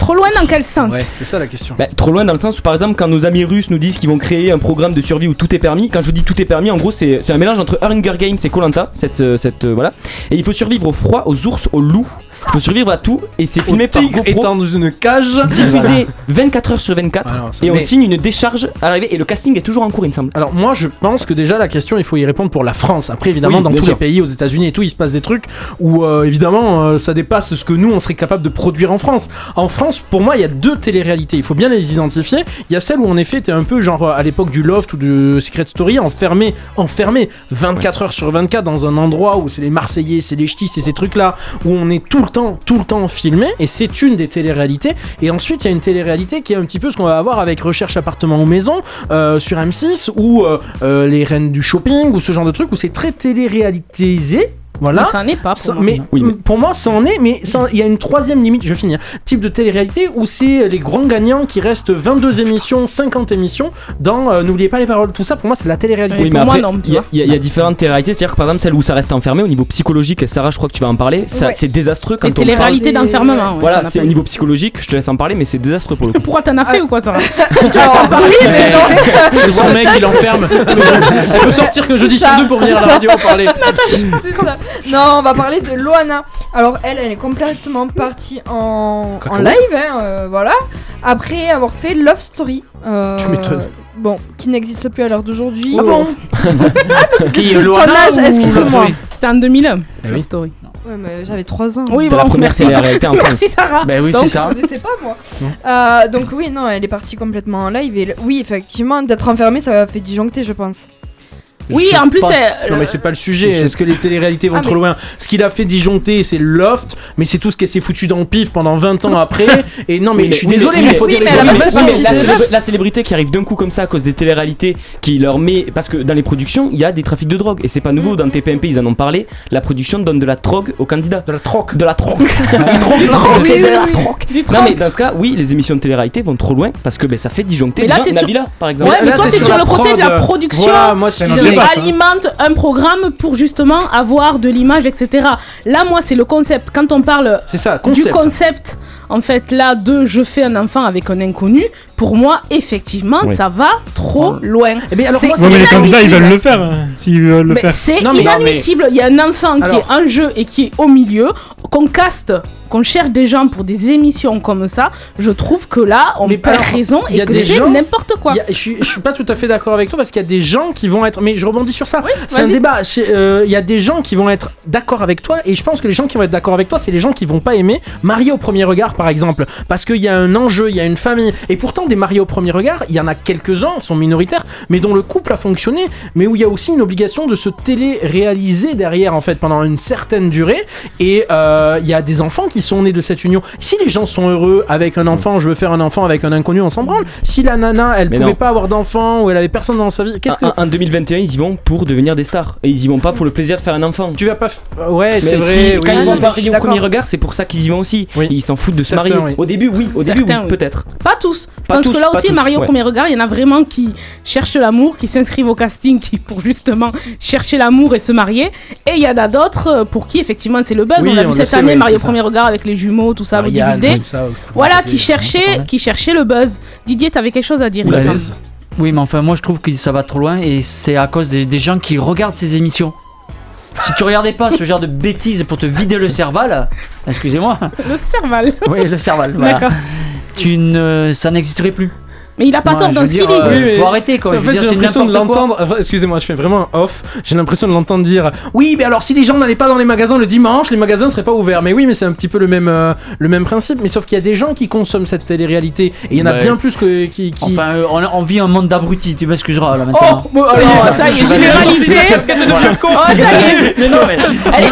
Trop loin dans quel sens Ouais, c'est ça la question. Bah, trop loin dans le sens où par exemple quand nos amis russes nous disent qu'ils vont créer un programme de survie où tout est permis, quand je vous dis tout est permis, en gros c'est c'est un mélange entre Hunger Games et Colanta, cette, euh, cette euh, voilà. Et il faut survivre au froid, aux ours, aux loups. Il faut survivre à tout et c'est filmé par Tigre GoPro, étant dans une cage. diffusé 24 heures sur 24 Ah ça- et on mais- signe une décharge à l'arrivée et le casting est toujours en cours il me semble. Alors moi je pense que déjà la question il faut y répondre pour la France. Après évidemment Oui, dans bien tous sûr. les pays, aux États-Unis et tout, il se passe des trucs où euh, évidemment euh, ça dépasse ce que nous on serait capable de produire en France. En France pour moi il y a deux téléréalités, il faut bien les identifier. Il y a celle où en effet t'es un peu genre euh, à l'époque du Loft ou de Secret Story enfermé, enfermé 24 heures sur 24 dans un endroit où c'est les Marseillais, c'est les ch'tis, c'est ces trucs là où on est tout le tout le temps filmé et c'est une des téléréalités. Et ensuite il y a une téléréalité qui est un petit peu ce qu'on va avoir avec Recherche appartement ou maison euh, sur M6 ou euh, euh, les reines du shopping ou ce genre de truc où c'est très télé-réalisé. Voilà. Mais ça n'en est pas pour Ça- moi. mais, Oui, mais- pour moi, ça en est, mais il y a une troisième limite, je finis. Type de télé-réalité où c'est les grands gagnants qui restent 22 émissions, 50 émissions dans euh, N'oubliez pas les paroles, tout ça, pour moi, c'est de la télé-réalité. Oui, pour moi, non, tu il y, y a- il y a différentes téléréalités, c'est-à-dire que par exemple celle où ça reste enfermé au niveau psychologique, et Sarah je crois que tu vas en parler, ça Ouais. c'est désastreux quand Les on C'est- d'enfermement. ouais, Voilà, c'est au niveau psychologique, je te laisse en parler, mais c'est désastreux pour le coup. Pourquoi t'en as fait ou quoi ça Alors, parler, mais C'est son mec, il enferme. Elle peut sortir que jeudi sur ça. deux pour venir à la radio en parler. C'est ça. Non, on va parler de Loana. Alors elle, elle est complètement partie en, en live, hein, euh, voilà. Après avoir fait Love Story. euh, Tu m'étonnes. Bon, qui n'existe plus à l'heure d'aujourd'hui. Ah bon Qui Ton Loana âge, ou excuse-moi. Love C'était en 2001. Eh oui. Love Story. Ouais, mais j'avais 3 ans. Oui, C'était la bon, première merci. télé-réalité en France. Merci Sarah. Ben oui, c'est ça. je connaissais pas moi. Euh, donc oui, non, elle est partie complètement en live. Et oui, effectivement, d'être enfermée, ça fait disjoncter, je pense. Oui, en plus, Non, mais c'est pas le sujet. Je- Est-ce que les téléréalités vont Ah, trop mais- loin? Ce qu'il a fait disjoncter, c'est le loft, mais c'est tout ce qu'elle s'est foutu dans le pif pendant 20 ans après. Et non, mais, je suis désolé, mais- mais il faut dire les mais choses la, célébrité qui arrive d'un coup comme ça à cause des téléréalités qui leur met parce que dans les productions il y a des trafics de drogue. Et c'est pas nouveau dans TPMP ils en ont parlé. La production donne de la drogue aux candidats. De la troc. de la troc de la troc non mais dans ce cas oui les émissions de télé-réalité vont trop loin parce que ben, ça fait disjoncter Mais des là, gens. t'es sur- Nabila par exemple. Ouais, mais toi, t'es sur le côté de la prod. production. Moi, c'est débat. alimente un programme pour justement avoir de l'image, etc. Là, moi, c'est le concept. Quand on parle C'est ça, du concept, en fait, là, de je fais un enfant avec un inconnu, pour moi, effectivement, Oui. ça va trop loin. Eh bien, alors C'est moi, Ouais, mais les candidats, ils inadmissible. veulent le faire. hein, S'ils veulent le Mais faire. c'est Non, mais- inadmissible. Il y a un enfant qui est en jeu et qui est au milieu, qu'on caste, qu'on cherche des gens pour des émissions comme ça. Je trouve que là, on Mais perd alors, raison il y et a que des c'est gens- n'importe quoi. A- je, suis, je suis pas tout à fait d'accord avec toi parce qu'il y a des gens qui vont être. Mais je rebondis sur ça. c'est un débat. Euh, Il y a des gens qui vont être d'accord avec toi et je pense que les gens qui vont être d'accord avec toi, c'est les gens qui vont pas aimer marier au premier regard, par exemple, parce qu'il y a un enjeu, il y a une famille. Et pourtant, des mariés au premier regard, il y en a quelques-uns, sont minoritaires, mais dont le couple a fonctionné, mais où il y a aussi une obligation de se télé-réaliser derrière, en fait, pendant une certaine durée. Et euh, il y a des enfants qui sont nés de cette union. Si les gens sont heureux avec un enfant, je veux faire un enfant avec un inconnu, on s'en branle. Si la nana, elle Mais pouvait non. pas avoir d'enfant ou elle avait personne dans sa vie, qu'est-ce que. en, en 2021 ils y vont pour devenir des stars et ils y vont pas pour le plaisir de faire un enfant Tu vas pas. f- Ouais, c'est vrai. si, oui. quand ils vont je pas au premier regard, c'est pour ça qu'ils y vont aussi. Oui. Ils s'en foutent de se Certains, marier. oui. Au début, oui. Au début, Certains, oui, oui. peut-être. Pas tous. Pas tous, que là aussi, au ouais. premier regard, il y en a vraiment qui cherchent l'amour, qui s'inscrivent au casting qui, pour justement chercher l'amour et se marier. Et il y en a d'autres euh, pour qui, effectivement, c'est le buzz. Oui, on a on vu cette sait, année, oui, au premier regard avec les jumeaux, tout ça, vous Marianne, tout ça, Voilà, qui cherchait, qui cherchait le buzz. Didier, t'avais quelque chose à dire. Oui, mais enfin, moi je trouve que ça va trop loin et c'est à cause des, des gens qui regardent ces émissions. Si tu regardais pas ce genre de bêtises pour te vider le cerval, excusez-moi, Le cerval. oui, le cerval, voilà, D'accord. Tu ne, ça n'existerait plus. Mais il a pas Ouais, tort dans ce qu'il dit. euh, Oui, mais- faut arrêter quoi. En je fait, j'ai l'impression de l'entendre. enfin, Excusez-moi, je fais vraiment un off. J'ai l'impression de l'entendre dire Oui, mais alors si les gens n'allaient pas dans les magasins le dimanche, les magasins ne seraient pas ouverts. Mais oui, mais c'est un petit peu le même, euh, le même principe. Mais sauf qu'il y a des gens qui consomment cette télé-réalité. Et il y en a Ouais. bien plus que qui. qui- Enfin, euh, on, on vit un monde d'abrutis, tu m'excuseras là maintenant. Oh, bon, alors, ça y est, Je vais aller généralité. sortir sa casquette de vieux con, Oh, c'est ça y est. Voilà, elle-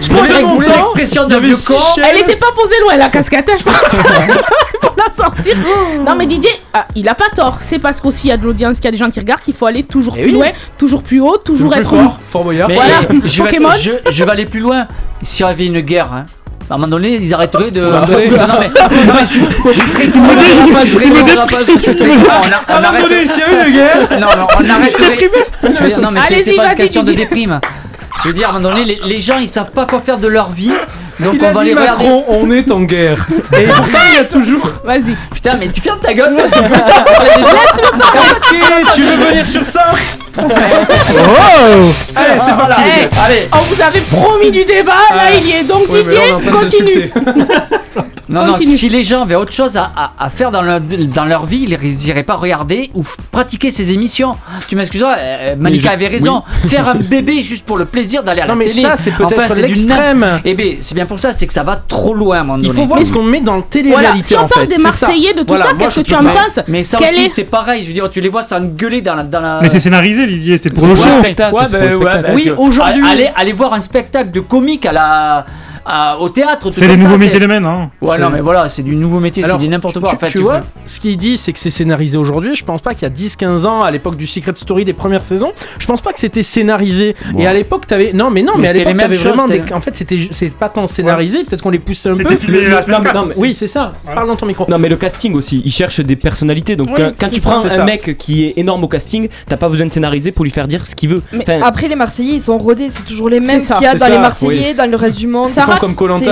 je elle- vous voulez l'expression d'un vieux con. Elle était pas posée loin la casquette, hein, je pense. Pour la sortir. Non mais Ah, il a pas tort. C'est parce qu'aussi il y a de l'audience, qu'il y a des gens qui regardent qu'il faut aller toujours Eh plus oui. loin, toujours plus haut, toujours plus être fort, Fort Boyard. Mais Voilà, je, vais, Pokémon. je, je vais aller plus loin. S'il y avait une guerre, hein, à un moment donné, ils arrêteraient de. Bah, Non, ouais. mais, non, mais je, je suis très. On à un moment arrête- donné, s'il y avait une guerre. Non, non, on arrêterait. Je veux dire, non, mais c'est- pas une question de déprime. Je veux dire, à un moment donné, les, les gens ils savent pas quoi faire de leur vie. Donc Il on a va dit les regarder. Macron, on est en guerre. Et pourtant, il y a toujours. Vas-y. Putain, mais tu fermes ta gueule. tu. Ok, tu veux venir sur ça Oh Allez, c'est parti. les Eh, gars. Allez. On vous avait promis du débat, là il y est. Donc Ouais, mais là, Didier, on est en train de continue. s'insulter. Non, non, si les gens avaient autre chose à, à- à faire dans leur, dans leur vie, ils iraient pas regarder ou pratiquer ces émissions. Tu m'excuseras, euh, Malika je- avait raison. Faire un bébé juste pour le plaisir d'aller à Non, la mais télé. ça, c'est peut-être Enfin, l'extrême. Eh bien, c'est bien pour ça, c'est que ça va trop loin à un moment Il faut voir ce qu'on met dans le télé-réalité Voilà, si on en parle fait. des. Marseillais, de tout Voilà, ça, moi, qu'est-ce que tu en penses? Mais ça aussi, est- c'est pareil. Je veux dire, tu les vois s'engueuler dans la. Dans la... Mais c'est scénarisé, Didier, c'est pour le show. spectacle. bah, Oui, tu- aujourd'hui- Allez, allez voir un spectacle de comique à la. À- au théâtre. C'est les nouveaux métiers de main, hein. Ouais, non, mais voilà, c'est du nouveau métier, c'est du n'importe quoi. Tu, en fait, tu tu vois, fais- ce qu'il dit, c'est que c'est scénarisé aujourd'hui. Je pense pas qu'il y a 10-15 ans, à l'époque du Secret Story des premières saisons, je pense pas que c'était scénarisé. Et à l'époque, t'avais. Non, mais non, Mais mais, à l'époque, les mêmes t'avais vraiment des. En fait, c'était c'est pas tant scénarisé, peut-être qu'on les poussait un peu. C'était filmé Le- à le- la non, mais- 24. non, mais- Oui, c'est ça. Parle dans ton micro. Non mais le casting aussi, il cherche des personnalités. Donc quand, tu prends un mec qui est énorme au casting, t'as pas besoin de scénariser pour lui faire dire ce qu'il veut. Après, les Marseillais, ils sont rodés, c'est toujours les mêmes qu'il y a dans les Marseillais, dans le reste du monde.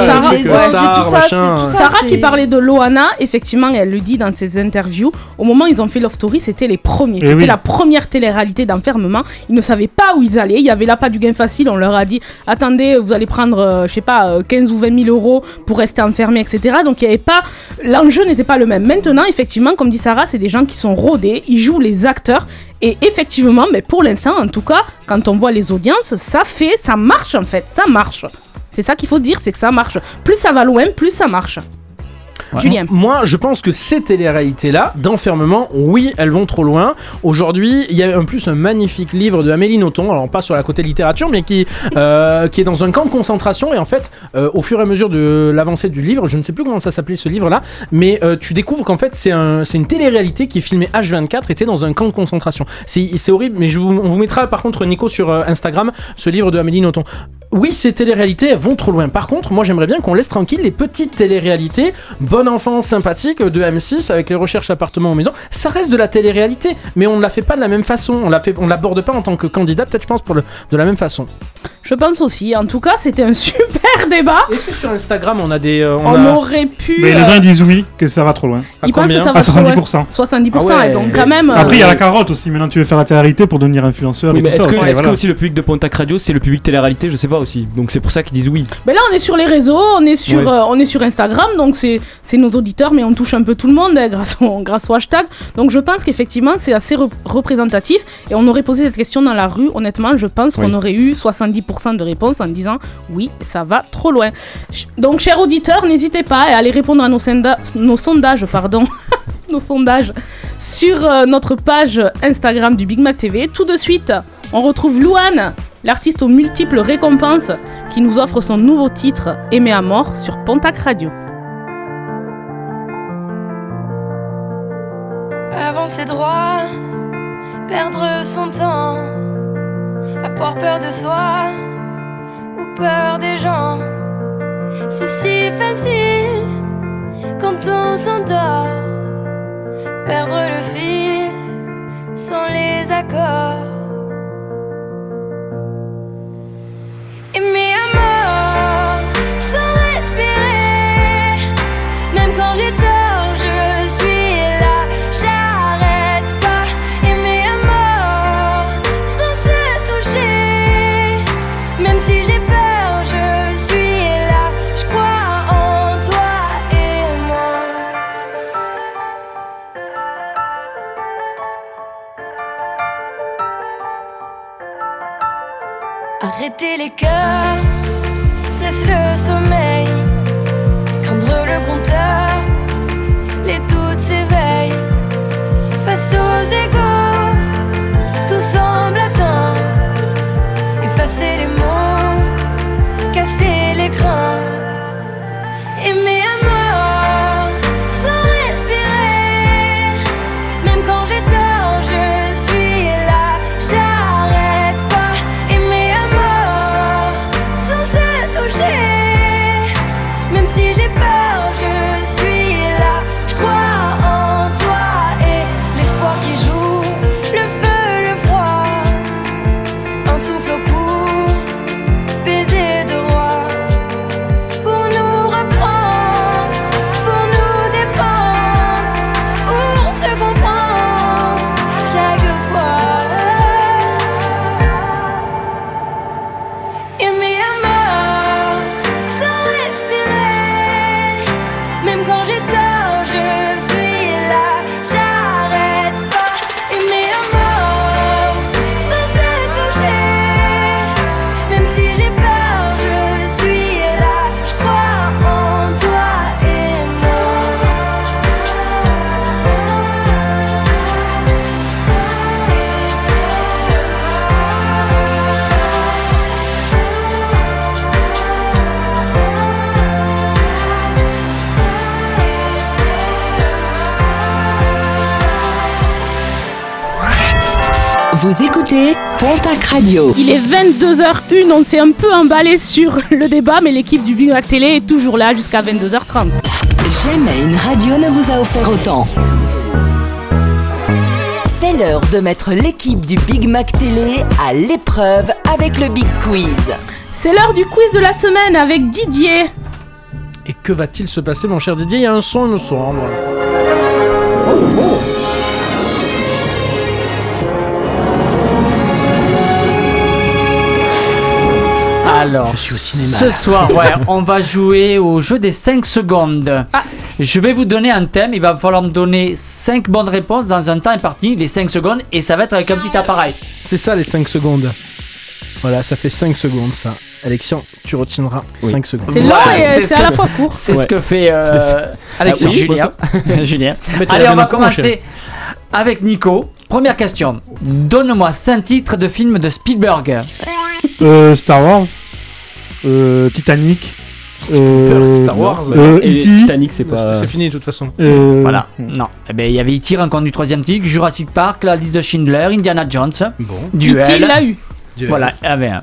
Sarah- comme truc, euh, star, tout ça, machin, tout ça. Sarah qui parlait de Loana, effectivement, elle le dit dans ses interviews. Au moment où ils ont fait Love Story, c'était les premiers. Eh C'était oui. la première télé-réalité d'enfermement. Ils ne savaient pas où ils allaient. Il y avait là pas du gain facile. On leur a dit attendez, vous allez prendre, euh, je sais pas, euh, 15 ou 20 000 euros pour rester enfermé, etc. Donc il y avait pas. L'enjeu n'était pas le même. Maintenant, effectivement, comme dit Sarah, c'est des gens qui sont rodés. Ils jouent les acteurs. Et effectivement, mais pour l'instant, en tout cas, quand on voit les audiences, ça fait, ça marche en fait. Ça marche. C'est ça qu'il faut dire, c'est que ça marche. Plus ça va loin, plus ça marche. Julien. Moi, je pense que ces téléréalités-là, d'enfermement, oui, elles vont trop loin. Aujourd'hui, il y a en plus un magnifique livre de Amélie Nothomb, alors pas sur la côté littérature, mais qui, euh, qui est dans un camp de concentration. Et en fait, euh, au fur et à mesure de l'avancée du livre, je ne sais plus comment ça s'appelait ce livre-là, mais euh, tu découvres qu'en fait, c'est un, c'est une télé-réalité qui est filmée H24 et t'es dans un camp de concentration. C'est horrible, mais je vous, on vous mettra par contre, Nico, sur Instagram, ce livre de Amélie Nothomb. Oui, ces téléréalités, elles vont trop loin. Par contre, moi, j'aimerais bien qu'on laisse tranquille les petites téléréalités, bon enfant, sympathique, de M6, avec les recherches appartements aux maisons. Ça reste de la téléréalité, mais on ne la fait pas de la même façon. On la fait, on l'aborde pas en tant que candidat, peut-être, je pense, pour le, de la même façon. Je pense aussi. En tout cas, c'était un super débat. Est-ce que sur Instagram, on a des. euh, On, a- aurait pu. Mais les euh, gens ils disent oui, que ça va trop loin. ils pensent que ça va À trop loin. 70%. 70%. Ah ouais. et donc, quand même. euh, Après, il y a la carotte aussi. Maintenant, tu veux faire la télé-réalité pour devenir influenceur oui, mais est-ce que, voilà. que aussi le public de Pontac Radio c'est le public télé-réalité? Je sais pas aussi. Donc c'est pour ça qu'ils disent oui. Mais là, on est sur les réseaux, on est sur, Ouais. euh, on est sur Instagram, donc c'est c'est nos auditeurs, mais on touche un peu tout le monde hein, grâce, au, grâce au hashtag. Donc je pense qu'effectivement, c'est assez rep- représentatif. Et on aurait posé cette question dans la rue, honnêtement, je pense qu'on aurait eu 70% de réponses en disant oui, ça va trop loin. Donc, chers auditeurs, n'hésitez pas à aller répondre à nos sondages, pardon. nos sondages sur euh, notre page Instagram du Big Mac TV. Tout de suite, on retrouve Louane, l'artiste aux multiples récompenses, qui nous offre son nouveau titre Aimé à mort sur Pontac Radio. Avancer droit, perdre son temps, avoir peur de soi ou peur des gens. C'est si facile quand on s'endort, perdre le fil sans les accords. Il est 22h01, on s'est un peu emballé sur le débat, mais l'équipe du Big Mac Télé est toujours là jusqu'à 22h30. Jamais une radio ne vous a offert autant. C'est l'heure de mettre l'équipe du Big Mac Télé à l'épreuve avec le Big Quiz. C'est l'heure du quiz de la semaine avec Didier. Et que va-t-il se passer, mon cher Didier? Il y a un son, il me semble. Alors, suis au cinéma, ce là. soir, ouais, on va jouer au jeu des 5 secondes. Je vais vous donner un thème, il va falloir me donner 5 bonnes réponses dans un temps imparti, les 5 secondes, et ça va être avec un petit appareil. C'est ça les 5 secondes. Voilà, ça fait 5 secondes ça. Alexian, tu retiendras 5 secondes. C'est long et c'est c'est ce à la que- fois court. C'est ce que fait euh, Alexis, ah oui, Julien. Julien. Allez, on va commencer avec Nico. Première question. Donne-moi 5 titres de films de Spielberg. Euh, Star Wars. Euh, Titanic. Euh, Star Wars. euh, Et E.T. Titanic, c'est pas. C'est fini de toute façon. Euh, Voilà. Non. Eh ben, il y avait E.T. rencontre du troisième tigre, Jurassic Park, La liste de Schindler, Indiana Jones. Bon. Duel. E.T. l'a eu. Voilà, il y avait un.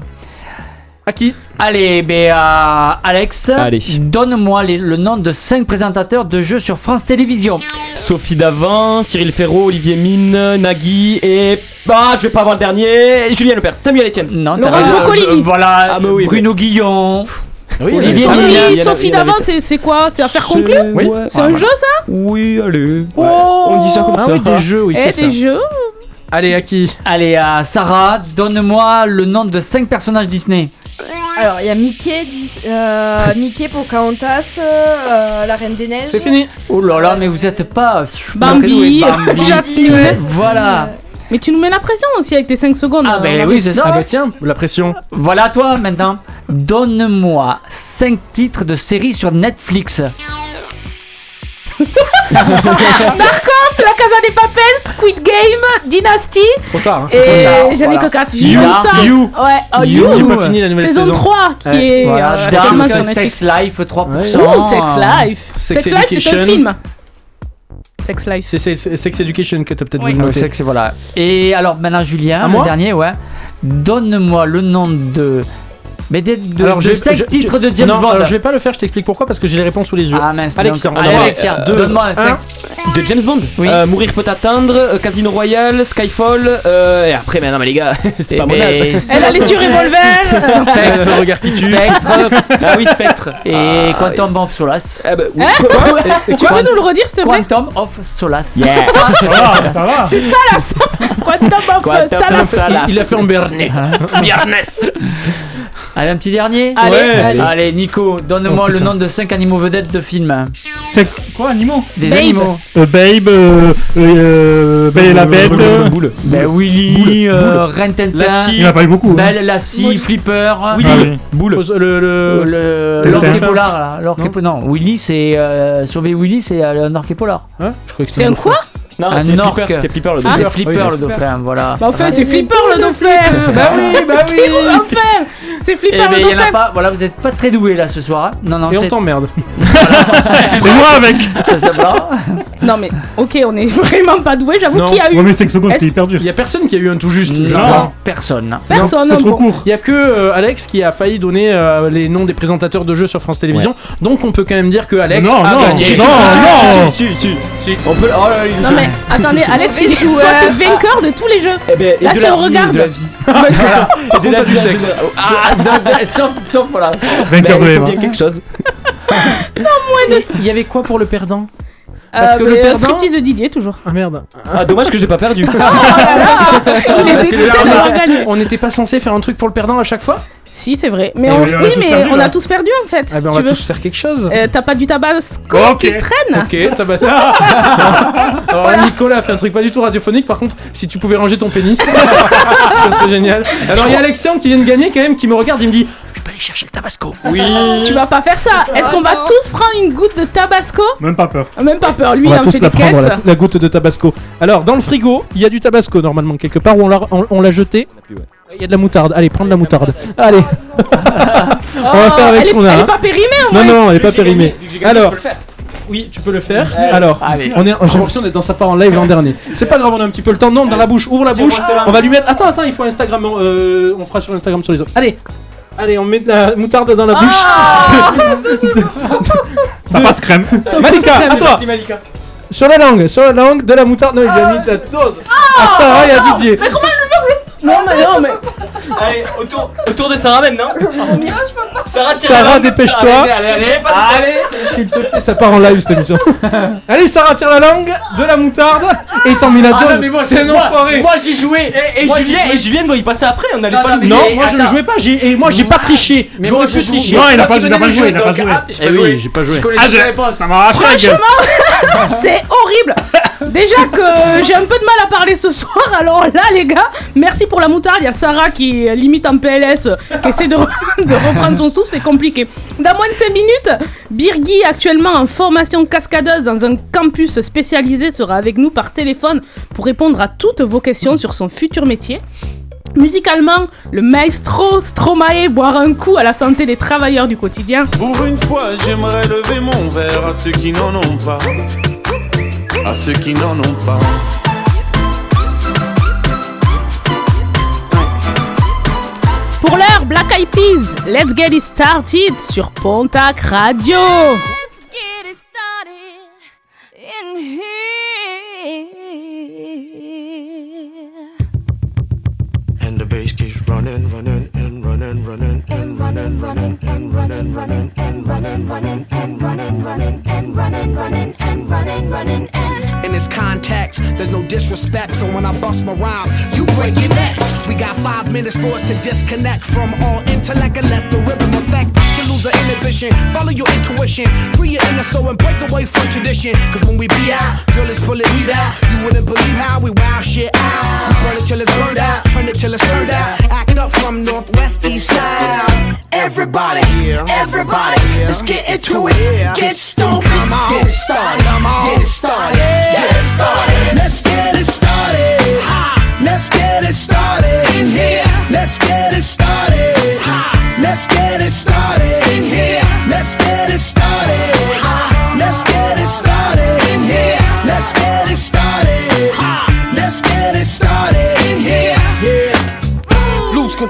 À qui Allez, ben, euh, Alex, Allez. donne-moi les- le nom de 5 présentateurs de jeux sur France Télévisions. Sophie Davant, Cyril Ferraud, Olivier Mine, Nagui et. Ah, je vais pas avoir le dernier. Julien Lepers, Samuel Etienne. Non, Laurent t'as raison. Boccolini. Euh, Voilà, Ah, mais oui, Bruno Guillon. Oui, Olivier Mine. Sophie, d'avant, c'est c'est quoi C'est affaire conclue. C'est un jeu ça Oui, allez. Oh. On dit ça comme Ah ça. oui, des jeux, oui, Eh, c'est ça. des jeux Allez, à qui Allez, à Sarah, donne-moi le nom de 5 personnages Disney. Alors, il y a Mickey, Dis- euh, Mickey Pocahontas, euh, la Reine des Neiges. C'est fini. Oh là là, mais vous êtes pas. Bambi, Bambi. Jasmine. Voilà. Mais tu nous mets la pression aussi avec tes 5 secondes. Ah, euh, ben oui, c'est ça. Ah ouais. bah tiens, la pression. Voilà à toi maintenant. Donne-moi 5 titres de séries sur Netflix. Narcos, La Casa des Papel, Squid Game, Dynasty Trop tard. Hein. et j'en ai voilà. que 4. You. You. Ouais, oh, You, j'ai pas fini la nouvelle saison, saison. 3 qui Ouais. est Voilà, euh, sur. Sex Life 3%. Oh, Sex Life. Sex Sex Life, c'est Education. un film. Sex Life. C'est Sex Education que t'as peut-être Oui. voulu Ouais, sexe, voilà. Et alors maintenant Julien, À le moi dernier, ouais. Donne-moi le nom de. Mais de, de, Alors, de je- 5 je- titres je- de James non, Bond. alors, je vais pas le faire, je t'explique pourquoi, parce que j'ai les réponses sous les yeux. Ah mince, d'abord, Alexia, deux, donne-moi un. 5. De James Bond Oui. Euh, Mourir peut attendre, euh, Casino Royale, Skyfall, euh, et après, mais non, mais les gars, c'est pas mon âge. Elle a les yeux revolver. Spectre, regard qui. Spectre Ah oui, Spectre. et Quantum of Solace. Ah bah, oui. Hein Quoi Tu peux nous le redire s'il te plaît Quantum of Solace. C'est ça. Ça va. C'est ça là Quantum of Quantum Solace. of Solace. Il a fait en bernet. Allez, un petit dernier Allez, Ouais. allez. Allez, Nico, donne-moi le nom de 5 animaux vedettes de films. C'est Quoi, animaux Des Babe. animaux. Euh, Babe, euh, euh, Belle et la Bête. euh, Ben Willy, Ren Tintin, Lassie. Il n'y en a pas eu beaucoup. hein. Belle, Lassie, Flipper. Willy. Ah. Boule. Le, le, Le Tintin. l'orque polar là, l'orque po- non, Willy c'est sauver Willy c'est un orque polar. Hein? Je croyais que C'est un quoi? Non, un c'est orque. Flipper, c'est Flipper le Ah, dauphin. c'est Flipper Oui, le dauphin, voilà. Bah enfin, c'est Flipper le dauphin Bah oui, bah oui. Enfin C'est Eh Flipper ben, le il y en a pas, voilà, vous êtes pas très doués là ce soir. hein. Non, non, Et on c'est t'emmerde. Et moi avec ça, ça va. Non mais, ok, on est vraiment pas doué, j'avoue Non. qu'il y a eu... Ouais, mais 5 secondes, Est-ce- c'est hyper dur. Il y a personne qui a eu un tout juste. je Non, crois. personne. Personne, C'est trop bon. court. Il y a que euh, Alex qui a failli donner euh, les noms des présentateurs de jeux sur France Télévisions. Donc on peut quand même dire que Alex Non, a non, gagné. non, non. Si, si, si. Si. On peut. Oh là là, il est Non mais, attendez, Alex, il est toi, t'es vainqueur de tous les jeux Eh ben, et Là, de si la on vie, regarde. et de la vie. Par Et de la vie du en sexe. général. Ah, sauf, sauf, voilà. Vainqueur Ben, de il faut Eva. bien quelque chose. Il y avait quoi pour le perdant? Parce que Euh, le euh, perdant- striptease de Didier, toujours. Ah merde. Ah, dommage que j'ai pas perdu. D'avoir gagné. On n'était pas censé faire un truc pour le perdant à chaque fois? Si, c'est vrai. Mais Eh on, oui, on mais perdu, on a tous perdu en fait. Ah ben si on tu va veux. tous faire quelque chose. Euh, T'as pas du tabasco qui traîne Ok, t'as passé. Alors là, Nicolas a fait un truc pas du tout radiophonique. Par contre, si tu pouvais ranger ton pénis, ça serait génial. Alors il y a Alexian qui vient de gagner quand même, qui me regarde, il me dit Je peux aller chercher le tabasco. Oui. Tu vas pas faire ça. Est-ce qu'on va tous prendre une goutte de tabasco? Même pas peur. Ah, Même pas peur, lui On il va tous fait la des prendre, la, la goutte de tabasco. Alors, dans le frigo, il y a du tabasco normalement quelque part où on l'a on, on l'a jeté. Il y a de la moutarde. Allez, prends de la moutarde. Allez. on va faire avec ce qu'on a. Elle est hein. pas périmée au Non, non, elle est pas périmée. Vu que j'ai gagné, je Alors, peux le faire. oui, tu peux le faire. Alors, Allez. on est, j'ai l'impression d'être dans sa part en live l'an dernier. C'est pas grave, on a un petit peu le temps. Non, dans la bouche, ouvre la bouche. On va lui mettre. Attends, attends, il faut Instagram. euh, on fera sur Instagram sur les autres. Allez. Allez, on met de la moutarde dans la bouche. Ah Ça passe crème. Malika, à toi. Malika. Sur la langue, sur la langue de la moutarde. Non, il lui a mis de la dose. À Sarah et à Didier. Non, mais non, mais. Allez, autour, autour de Sarah maintenant. Sarah, tire Sarah, la langue. dépêche-toi. Allez, allez, allez, allez. S'il te plaît, ça part en live cette émission. Allez, Sarah, tire la langue de la moutarde et t'en mets la Ah non, dose. mais moi, C'est un moi, enfoiré. moi j'ai joué. Et, et Moi, Julien, et Julien doit y passer après, on n'allait Non, pas non, le mais Non, moi je ne attends. jouais pas. J'ai et moi j'ai pas triché. Mais J'aurais moi, pu je joue. tricher. Non, il a pas- il a joué, il a pas joué. ah, j'ai Eh pas oui, joué. j'ai pas joué. Je connais Ah, toutes les j'ai- réponses. Ça m'a arraché la gueule. Franchement, c'est horrible. Déjà que j'ai un peu de mal à parler ce soir, alors là, les gars, merci pour la moutarde. Il y a Sarah qui est limite en PLS, qui essaie de, re- de reprendre son souffle, c'est compliqué. Dans moins de 5 minutes, Birgui, actuellement en formation cascadeuse dans un campus spécialisé, sera avec nous par téléphone pour répondre à toutes vos questions sur son futur métier. Musicalement, le maestro Stromae boira un coup à la santé des travailleurs du quotidien. Pour une fois, j'aimerais lever mon verre à ceux qui n'en ont pas. À ceux qui n'en ont pas. Pour l'heure, Black Eyed Peas, let's get it started sur Pontac Radio. Let's get it started in here. And the bass keeps running, running, and running, running, and running, running, and running, running, and running, running, and running, running, and running, running, and running, running, and. This context, there's no disrespect, so when I bust my rhyme, you break your necks. We got five minutes for us to disconnect from all intellect and let the rhythm affect. To lose the inhibition, follow your intuition, free your inner soul and break away from tradition. Cause when we be out, girl, it's pulling me out. You wouldn't believe how we wow shit out. We burn it till it's burned out, turn it till it's turned out. Act up from northwest, east side. Everybody, everybody, let's get into it. Get stupid, get it started, get it started, get it started. Let's get it started. Let's get it started in here. Let's get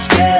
scared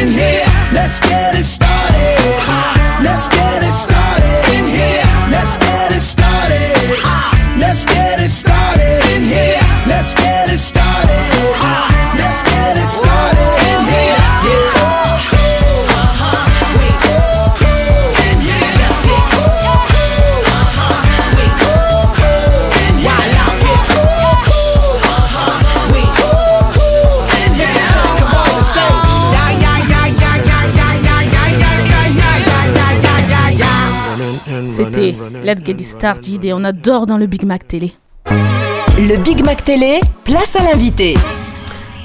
in here. Let's get it Let's Get It Started et on adore dans le Big Mac télé. Le Big Mac Télé, place à l'invité.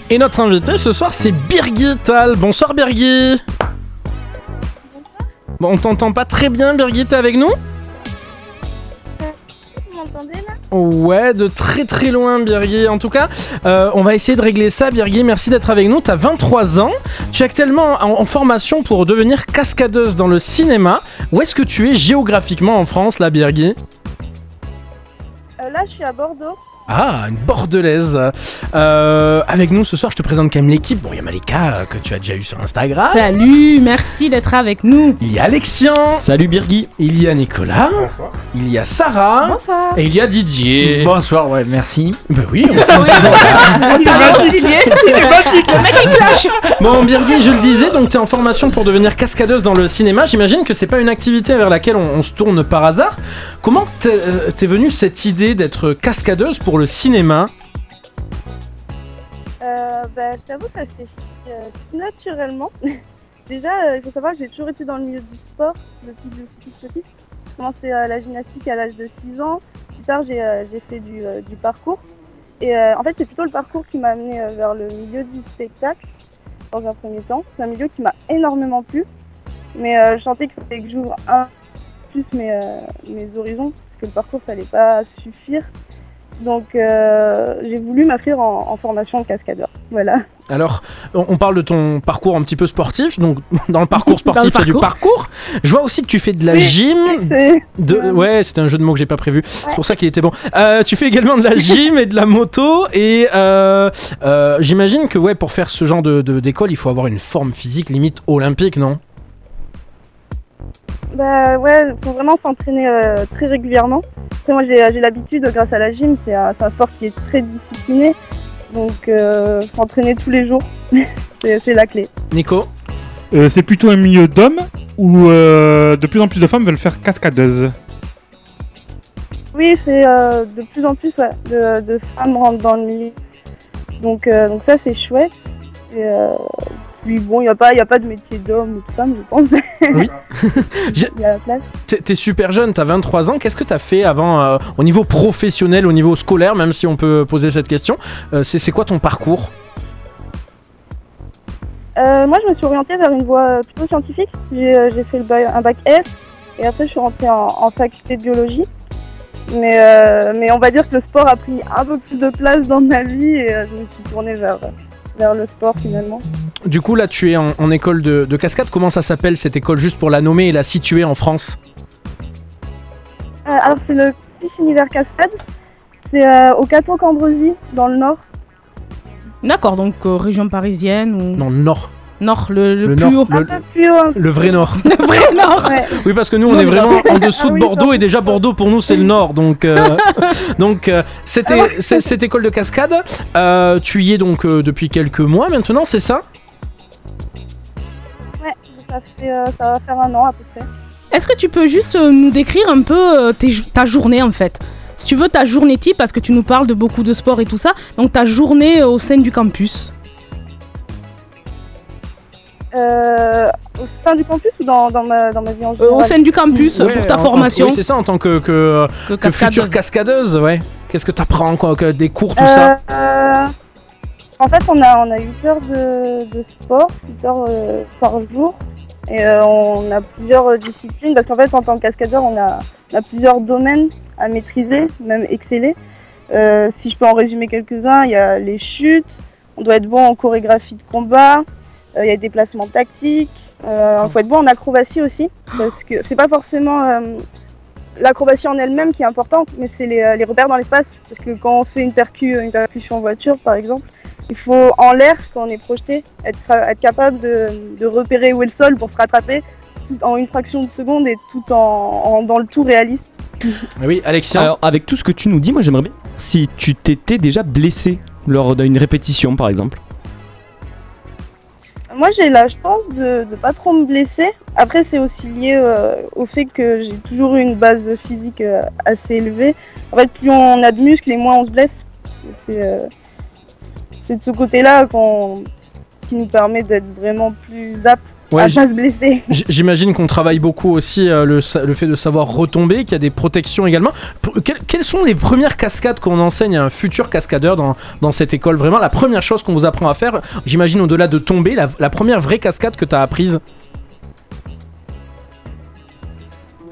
Et notre invité ce soir, c'est Birgit Tal. Bonsoir Birgit. Bon, on t'entend pas très bien, Birgit, t'es avec nous? Vous m'entendez là? Ouais, de très très loin, Birgit. En tout cas, euh, on va essayer de régler ça. Birgit, merci d'être avec nous. T'as 23 ans. Tu es actuellement en, en formation pour devenir cascadeuse dans le cinéma. Où est-ce que tu es géographiquement en France, là, Birgit? Euh, Là, je suis à Bordeaux. Ah, une bordelaise. Euh, avec nous ce soir, je te présente quand même l'équipe. Bon, il y a Malika euh, que tu as déjà eu sur Instagram. Salut, merci d'être avec nous. Il y a Alexian. Salut Birgui. Il y a Nicolas. Il y a Sarah. Bonsoir. Et il y a Didier. Bonsoir, ouais, merci. Ben oui, on Il est magique. Il est magique. Le mec il clash. Bon, Birgit, je le disais, donc tu es en formation pour devenir cascadeuse dans le cinéma. J'imagine que c'est pas une activité vers laquelle on, on se tourne par hasard. Comment t'es euh, t'es venue cette idée d'être cascadeuse pour le cinéma Euh, bah, je t'avoue que ça s'est fait euh, naturellement. Déjà, euh, il faut savoir que j'ai toujours été dans le milieu du sport depuis que je suis toute petite. J'ai commencé la gymnastique à l'âge de 6 ans. Plus tard, j'ai fait du, parcours. Et en fait, c'est plutôt le parcours qui m'a amené vers le milieu du spectacle dans un premier temps. C'est un milieu qui m'a énormément plu. Mais je sentais qu'il fallait que j'ouvre un plus mes, mes horizons, parce que le parcours, ça allait pas suffire. Donc, euh, j'ai voulu m'inscrire en, en formation cascadeur. Voilà. Alors, on parle de ton parcours un petit peu sportif. Donc, dans le parcours sportif, il y a du parcours. Je vois aussi que tu fais de la Oui, gym. De... Ouais, c'était un jeu de mots que j'ai pas prévu. C'est pour ça qu'il était bon. Euh, tu fais également de la gym et de la moto. Et euh, j'imagine que ouais, pour faire ce genre de- d'école, il faut avoir une forme physique limite olympique, non? Bah ouais, faut vraiment s'entraîner euh, très régulièrement. Après moi j'ai j'ai l'habitude grâce à la gym, c'est un, sport qui est très discipliné. Donc euh, s'entraîner tous les jours, c'est la clé. Nico Euh, c'est plutôt un milieu d'hommes où euh, de plus en plus de femmes veulent faire cascadeuse. Oui, c'est euh, de plus en plus ouais, de, de femmes rentrent dans le milieu. Donc, euh, donc ça c'est chouette. Et euh, puis bon, il n'y a, pas- y a pas de métier d'homme ou de femme, je pense. Oui. Il y a la place. T'es super jeune, t'as 23 ans. Qu'est-ce que t'as fait avant, euh, au niveau professionnel, au niveau scolaire, même si on peut poser cette question Euh, C'est quoi ton parcours? Euh, moi, je me suis orientée vers une voie plutôt scientifique. J'ai fait le bac- un bac S et après, je suis rentrée en, en faculté de biologie. Mais, euh, mais on va dire que le sport a pris un peu plus de place dans ma vie et je me suis tournée vers, vers le sport finalement. Du coup, là, tu es en, en école de, de cascade. Comment ça s'appelle cette école, juste pour la nommer et la situer en France? Euh, alors, c'est le Campus Univers Cascade. C'est euh, au Cateau Cambrésis, dans le nord. D'accord, donc euh, région parisienne ou. Non, nord. Nord, le, le Le plus nord, haut. le- Plus haut. Le vrai nord. Le vrai nord. Oui, parce que nous, on Non, est vraiment en dessous Ah de oui, Bordeaux et déjà Bordeaux pour nous, c'est le nord. Donc, euh, donc euh, c'était Ah cette école de cascade. euh, tu y es donc euh, depuis quelques mois maintenant, c'est ça? Ça, fait, euh, ça va faire un an à peu près. Est-ce que tu peux juste euh, nous décrire un peu euh, tes ta journée en fait? Si tu veux ta journée type, parce que tu nous parles de beaucoup de sport et tout ça, donc ta journée au sein du campus. Euh, au sein du campus ou dans, dans, ma, dans ma vie en Euh, général au sein du campus, Ouais, pour ta en- en- formation. Oui, c'est ça, en tant que, que, Que que cascadeuse. future cascadeuse, ouais. Qu'est-ce que t'apprends, quoi, que des cours, tout ça Euh, En fait, on a, on a 8 heures de, de sport, 8 heures euh, par jour. Et euh, on a plusieurs euh, disciplines, parce qu'en fait, en tant que cascadeur, on a, plusieurs domaines à maîtriser, même exceller. Euh, si je peux en résumer quelques-uns, il y a les chutes, on doit être bon en chorégraphie de combat, il y a des déplacements tactiques, il faut être bon en acrobatie aussi, parce que c'est pas forcément l'acrobatie en elle-même qui est importante, mais c'est les, les repères dans l'espace. Parce que quand on fait une, percu, une percussion en voiture, par exemple, il faut en l'air, quand on est projeté, être, être capable de, de repérer où est le sol pour se rattraper tout en une fraction de seconde et tout en, en- dans le tout réaliste. Oui, Alexia. Alors, avec tout ce que tu nous dis, moi j'aimerais bien si tu t'étais déjà blessé lors d'une répétition par exemple. Moi, j'ai la chance de ne pas trop me blesser. Après, c'est aussi lié euh, au fait que j'ai toujours eu une base physique euh, assez élevée. En fait, plus on a de muscles et moins on se blesse. Donc, C'est euh, c'est de ce côté-là qu'on qui nous permet d'être vraiment plus apte Ouais, à pas se blesser. J'imagine qu'on travaille beaucoup aussi euh, le, le fait de savoir retomber, qu'il y a des protections également. Quelles, quelles sont les premières cascades qu'on enseigne à un futur cascadeur dans, dans cette école? Vraiment, la première chose qu'on vous apprend à faire, j'imagine au-delà de tomber, la, la première vraie cascade que tu as apprise?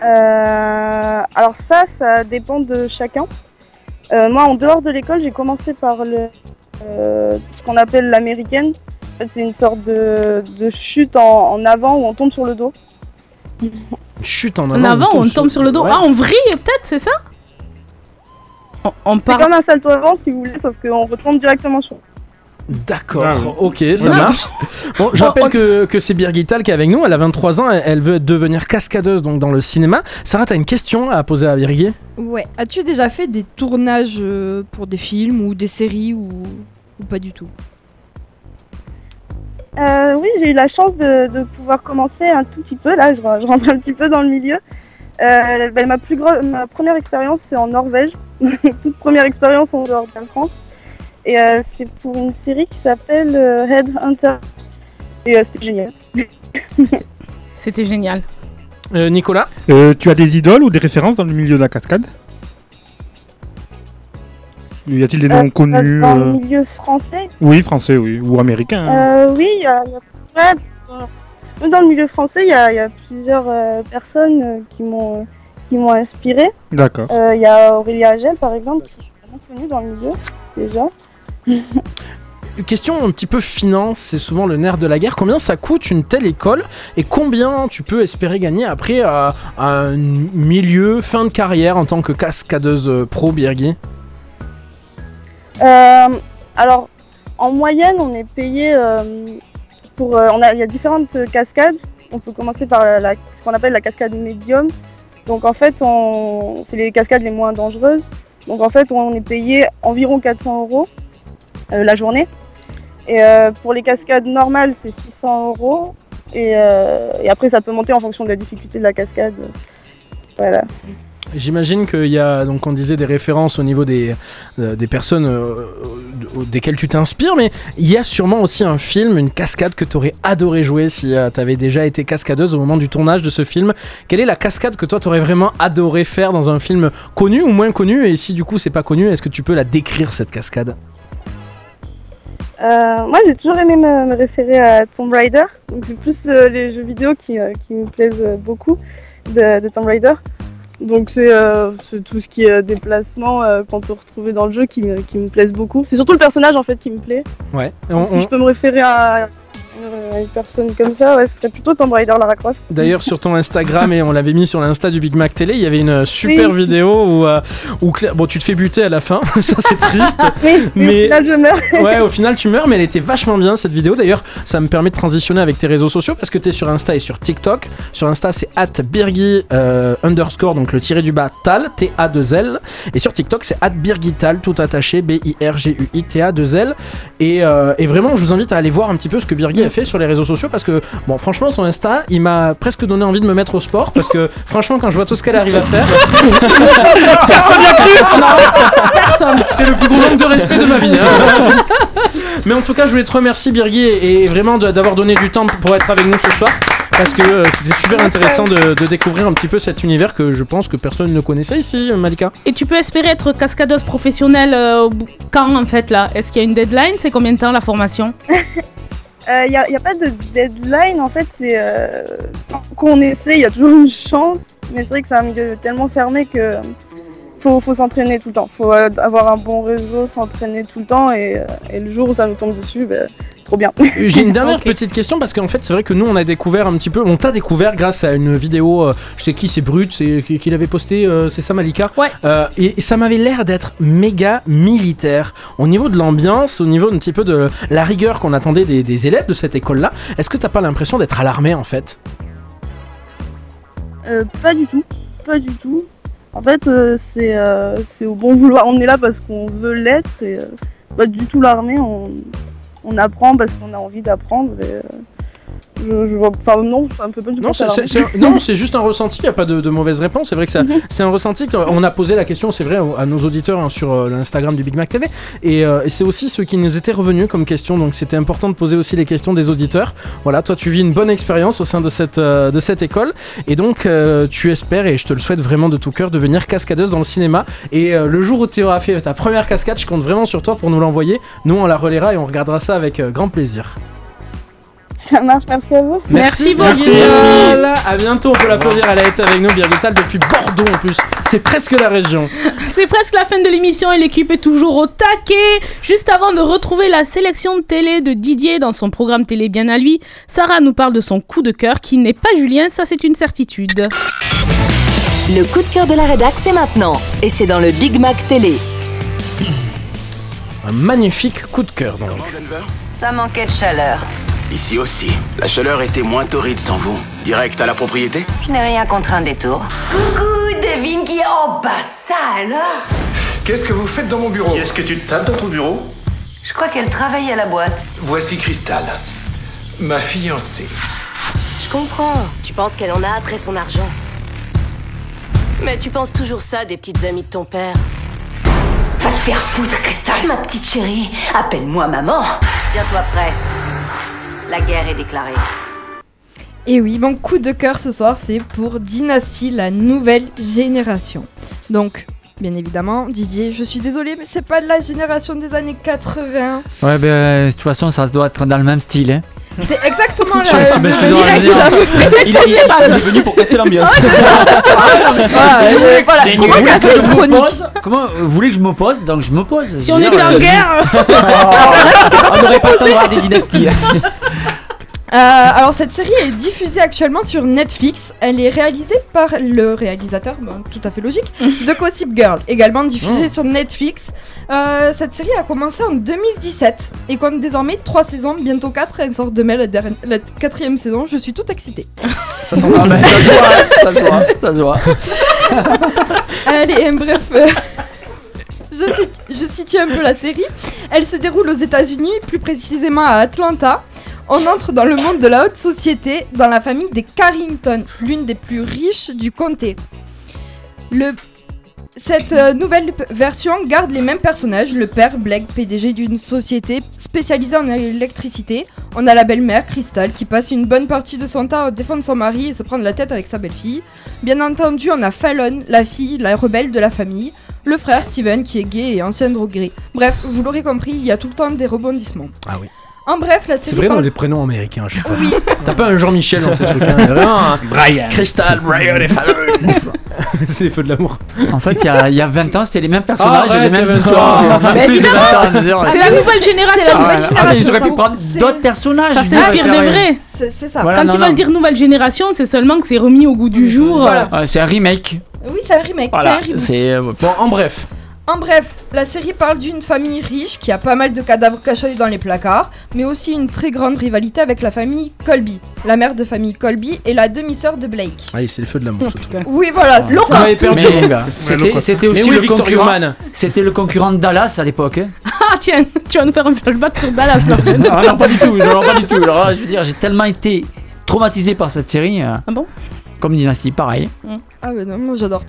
Euh, alors ça, ça dépend de chacun. Euh, moi, en dehors de l'école, j'ai commencé par le, euh, ce qu'on appelle l'américaine. En fait, c'est une sorte de, de chute en, en avant où on tombe sur le dos. Chute en En avant, on tombe sur le dos. Ouais, Ah, on vrille peut-être, c'est ça? On, on C'est part. comme un salto avant, si vous voulez, sauf qu'on retombe directement sur. D'accord, Ah oui. ok, ça marche. Bon, je Bon, rappelle on- que, que c'est Birgit Tal qui est avec nous, elle a 23 ans, elle, elle veut devenir cascadeuse donc dans le cinéma. Sarah, t'as une question à poser à Birgit Ouais. As-tu déjà fait des tournages euh, pour des films ou des séries ou, ou pas du tout? Euh, oui, j'ai eu la chance de, de pouvoir commencer un tout petit peu. Là, je, re- je rentre un petit peu dans le milieu. Euh, ben, ma, plus ma première expérience, c'est en Norvège. Toute première expérience en dehors de la France. Et euh, c'est pour une série qui s'appelle euh, Headhunter. Et euh, c'était génial. C'était génial. Euh, Nicolas Euh, tu as des idoles ou des références dans le milieu de la cascade? Y a-t-il des noms connus Dans le milieu français, Oui, français, oui, ou américain. hein. Euh, oui, il y a, y a- ouais, dans- le milieu français, il y a, il y a plusieurs euh, personnes euh, qui m'ont qui m'ont inspiré. D'accord. Euh, Il y a Aurélia Agel, par exemple, qui est vraiment connue dans le milieu déjà. Question un petit peu finance, c'est souvent le nerf de la guerre. Combien ça coûte une telle école et combien tu peux espérer gagner après à un milieu, fin de carrière en tant que cascadeuse euh, pro, Birgit? Euh, alors, en moyenne, on est payé euh, pour. euh, il y a différentes cascades. On peut commencer par la, ce qu'on appelle la cascade médium. Donc en fait, c'est les cascades les moins dangereuses. Donc en fait, on est payé environ 400 euros euh, la journée. Et euh, pour les cascades normales, c'est 600 euros. Et, euh, et après, ça peut monter en fonction de la difficulté de la cascade. Voilà. J'imagine qu'il y a, donc on disait des références au niveau des, euh, personnes euh, euh, desquelles tu t'inspires, mais il y a sûrement aussi un film, une cascade que tu aurais adoré jouer si tu avais déjà été cascadeuse au moment du tournage de ce film. Quelle est la cascade que toi tu aurais vraiment adoré faire dans un film connu ou moins connu? Et si du coup c'est pas connu, est-ce que tu peux la décrire cette cascade? Euh, moi, j'ai toujours aimé me, me référer à Tomb Raider. Donc, c'est plus euh, les jeux vidéo qui, euh, qui me plaisent beaucoup de, de Tomb Raider. Donc, c'est tout ce qui est déplacement qu'on peut retrouver dans le jeu qui me, qui me plaisent beaucoup. C'est surtout le personnage en fait qui me plaît. Ouais. Donc, On- si on- je peux me référer à une personne comme ça, ouais, ce serait plutôt Tomb Raider Lara Croft. D'ailleurs, sur ton Instagram, et on l'avait mis sur l'insta du Big Mac Télé, il y avait une super Oui. vidéo où, euh, où Claire- bon, tu te fais buter à la fin, ça c'est triste. Oui, mais au final, je meurs. ouais, au final, tu meurs, mais elle était vachement bien cette vidéo. D'ailleurs, ça me permet de transitionner avec tes réseaux sociaux parce que tu es sur Insta et sur TikTok. Sur Insta, c'est at Birgi euh, underscore, donc le tiré du bas Tal, T-A-2-L. Et sur TikTok, c'est at Birgital, tout attaché, B-I-R-G-U-I-T-A-2-L. Et, euh, et vraiment, je vous invite à aller voir un petit peu ce que Birgi a fait sur les réseaux sociaux parce que, bon, franchement, son Insta, il m'a presque donné envie de me mettre au sport parce que, franchement, quand je vois tout ce qu'elle arrive à faire. Personne n'a cru Personne C'est le plus gros manque de respect de ma vie. hein. Mais en tout cas, je voulais te remercier, Birgi, et vraiment d'avoir donné du temps pour être avec nous ce soir. parce que euh, c'était super intéressant de, de découvrir un petit peu cet univers que je pense que personne ne connaissait ici, Malika. Et tu peux espérer être cascadeuse professionnelle euh, au bout- quand en fait là? Est-ce qu'il y a une deadline? C'est combien de temps la formation? Il n'y a, pas de deadline, en fait, c'est euh, tant qu'on essaie, il y a toujours une chance, mais c'est vrai que c'est un milieu tellement fermé que faut, faut s'entraîner tout le temps. faut euh, avoir un bon réseau, s'entraîner tout le temps, et, euh, et le jour où ça nous tombe dessus, ben, trop bien. J'ai une dernière petite question parce qu'en fait c'est vrai que nous on a découvert un petit peu, on t'a découvert grâce à une vidéo, euh, je sais qui c'est Brut, c'est qui, qui l'avait posté, euh, c'est ça Malika Euh, et, et ça m'avait l'air d'être méga militaire. Au niveau de l'ambiance, au niveau un petit peu de la rigueur qu'on attendait des, des élèves de cette école là, est-ce que t'as pas l'impression d'être à l'armée en fait? Euh, pas du tout, pas du tout. En fait, euh, c'est euh, c'est au bon vouloir. On est là parce qu'on veut l'être et euh, pas du tout l'armée. On, on apprend parce qu'on a envie d'apprendre. euh, je, je vois, enfin non, ça me fait pas du tout Non, c'est, juste un ressenti, il n'y a pas de, de mauvaise réponse. C'est vrai que ça, c'est un ressenti. On a posé la question, c'est vrai, à nos auditeurs hein, sur euh, l'Instagram du Big Mac TV. Et, euh, et c'est aussi ce qui nous était revenu comme question. Donc c'était important de poser aussi les questions des auditeurs. Voilà, toi tu vis une bonne expérience au sein de cette, euh, de cette école. Et donc tu espères, et je te le souhaite vraiment de tout cœur, devenir cascadeuse dans le cinéma. Et le jour où tu auras fait ta première cascade, je compte vraiment sur toi pour nous l'envoyer. Nous on la relaiera et on regardera ça avec grand plaisir. Ça marche, merci à vous. Merci beaucoup. Birgital. À bientôt, on peut l'applaudir. Elle a été avec nous, Birgital, depuis Bordeaux en plus. C'est presque la région. C'est presque la fin de l'émission et l'équipe est toujours au taquet. Juste avant de retrouver la sélection de télé de Didier dans son programme télé bien à lui, Sarah nous parle de son coup de cœur qui n'est pas Julien, ça c'est une certitude. Le coup de cœur de la rédac, c'est maintenant. Et c'est dans le Big Mac Télé. Un magnifique coup de cœur donc. Ça manquait de chaleur. Ici aussi, la chaleur était moins torride sans vous. Direct à la propriété Je n'ai rien contre un détour. Coucou, devine qui est en bas, ça alors Qu'est-ce que vous faites dans mon bureau Est-ce que tu te tapes dans ton bureau Je crois qu'elle travaille à la boîte. Voici Cristal, ma fiancée. Je comprends. Tu penses qu'elle en a après son argent. Mais tu penses toujours ça des petites amies de ton père. Va te faire foutre, Cristal, ma petite chérie. Appelle-moi maman. Tiens-toi prêt. La guerre est déclarée. Et oui, mon coup de cœur ce soir, c'est pour Dynasty, la nouvelle génération. Donc, bien évidemment, Didier, je suis désolée, mais c'est pas de la génération des années 80. Ouais, ben, de toute façon, ça doit être dans le même style. Hein. C'est exactement le Julien. j'avoue. Il, il- il est venu pour casser l'ambiance. Euh. Comment vous voulez que je m'oppose Donc je m'oppose. Si on était en guerre On n'aurait pas le temps de voir des dynasties. Euh, alors cette série est diffusée actuellement sur Netflix. Elle est réalisée par le réalisateur, bon, tout à fait logique, de Gossip Girl, également diffusée Oh. sur Netflix. Euh, cette série a commencé en 2017 et compte désormais 3 saisons, bientôt 4. Elle sort demain la, la quatrième saison. Je suis toute excitée. Ça sent ça se voit, ça se voit, ça se voit. Allez, bref. euh, Je, je situe un peu la série. Elle se déroule aux États-Unis, plus précisément à Atlanta. On entre dans le monde de la haute société, dans la famille des Carrington, l'une des plus riches du comté. Cette euh, nouvelle version garde les mêmes personnages. Le père, Blake, PDG d'une société spécialisée en électricité. On a la belle-mère, Crystal, qui passe une bonne partie de son temps à défendre son mari et se prendre la tête avec sa belle-fille. Bien entendu, on a Fallon, la fille, la rebelle de la famille. Le frère, Steven, qui est gay et ancien drogué. Bref, vous l'aurez compris, il y a tout le temps des rebondissements. Ah oui. En bref, la série C'est vrai dans parle- les prénoms américains à chaque fois. Oui. T'as pas un Jean-Michel dans ces trucs. Hein. Rien, hein. Brian. Crystal, Brian et Fallon. C'est les feux de l'amour. En fait, il y a, il y a 20 ans, c'était les mêmes personnages Ah, et les mêmes histoires. évidemment, 20 ans, c'est- la nouvelle génération. C'est la Ah, nouvelle ouais. Ah, génération, ils auraient pu prendre d'autres personnages. Ça s'inspire des vrais. C'est ça. Voilà, Quand non, ils veulent dire nouvelle génération, c'est seulement que c'est remis au goût du jour. Voilà. C'est un remake. Oui, c'est un remake, Voilà. c'est un remake. Euh, Bon, en bref. En bref, la série parle d'une famille riche qui a pas mal de cadavres cachés dans les placards, mais aussi une très grande rivalité avec la famille Colby. La mère de famille Colby et la demi-sœur de Blake. Allez, c'est le feu de l'amour ce truc. Oui, voilà, c'est ça. gars. c'était- aussi oui, le Victor concurrent. C'était le concurrent de Dallas à l'époque. hein. Ah tiens, tu vas nous faire un flashback sur Dallas là. Ah non, pas du tout. Non, pas du tout. Alors, là, je veux dire, j'ai tellement été traumatisé par cette série. euh, Ah bon? Comme Dynasty, pareil. Ah ouais, non, moi j'adore.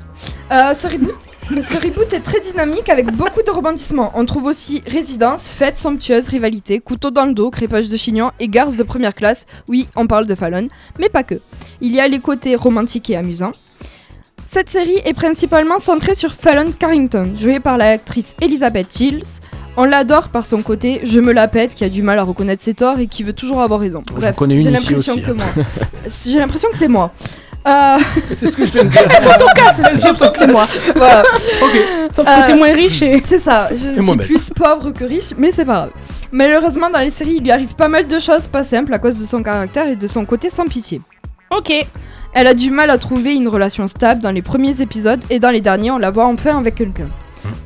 Euh, ce reboot Mais ce reboot est très dynamique avec beaucoup de rebondissements. On trouve aussi résidence, fête somptueuse, rivalité, couteau dans le dos, crépage de chignon et garce de première classe. Oui, on parle de Fallon, mais pas que. Il y a les côtés romantiques et amusants. Cette série est principalement centrée sur Fallon Carrington, jouée par l'actrice Elizabeth Gilles. On l'adore par son côté je me la pète, qui a du mal à reconnaître ses torts et qui veut toujours avoir raison. Bref, j'ai l'impression que hein. moi. J'ai l'impression que c'est moi. Euh... C'est ce que je viens de dire. C'est ton cas, c'est j'ai l'impression que c'est moi. Voilà. Sauf que t'es moins riche et. C'est ça, je suis belle. plus pauvre que riche, mais c'est pas grave. Malheureusement, dans les séries, il lui arrive pas mal de choses pas simples à cause de son caractère et de son côté sans pitié. Ok. Elle a du mal à trouver une relation stable dans les premiers épisodes et dans les derniers, on la voit enfin avec quelqu'un.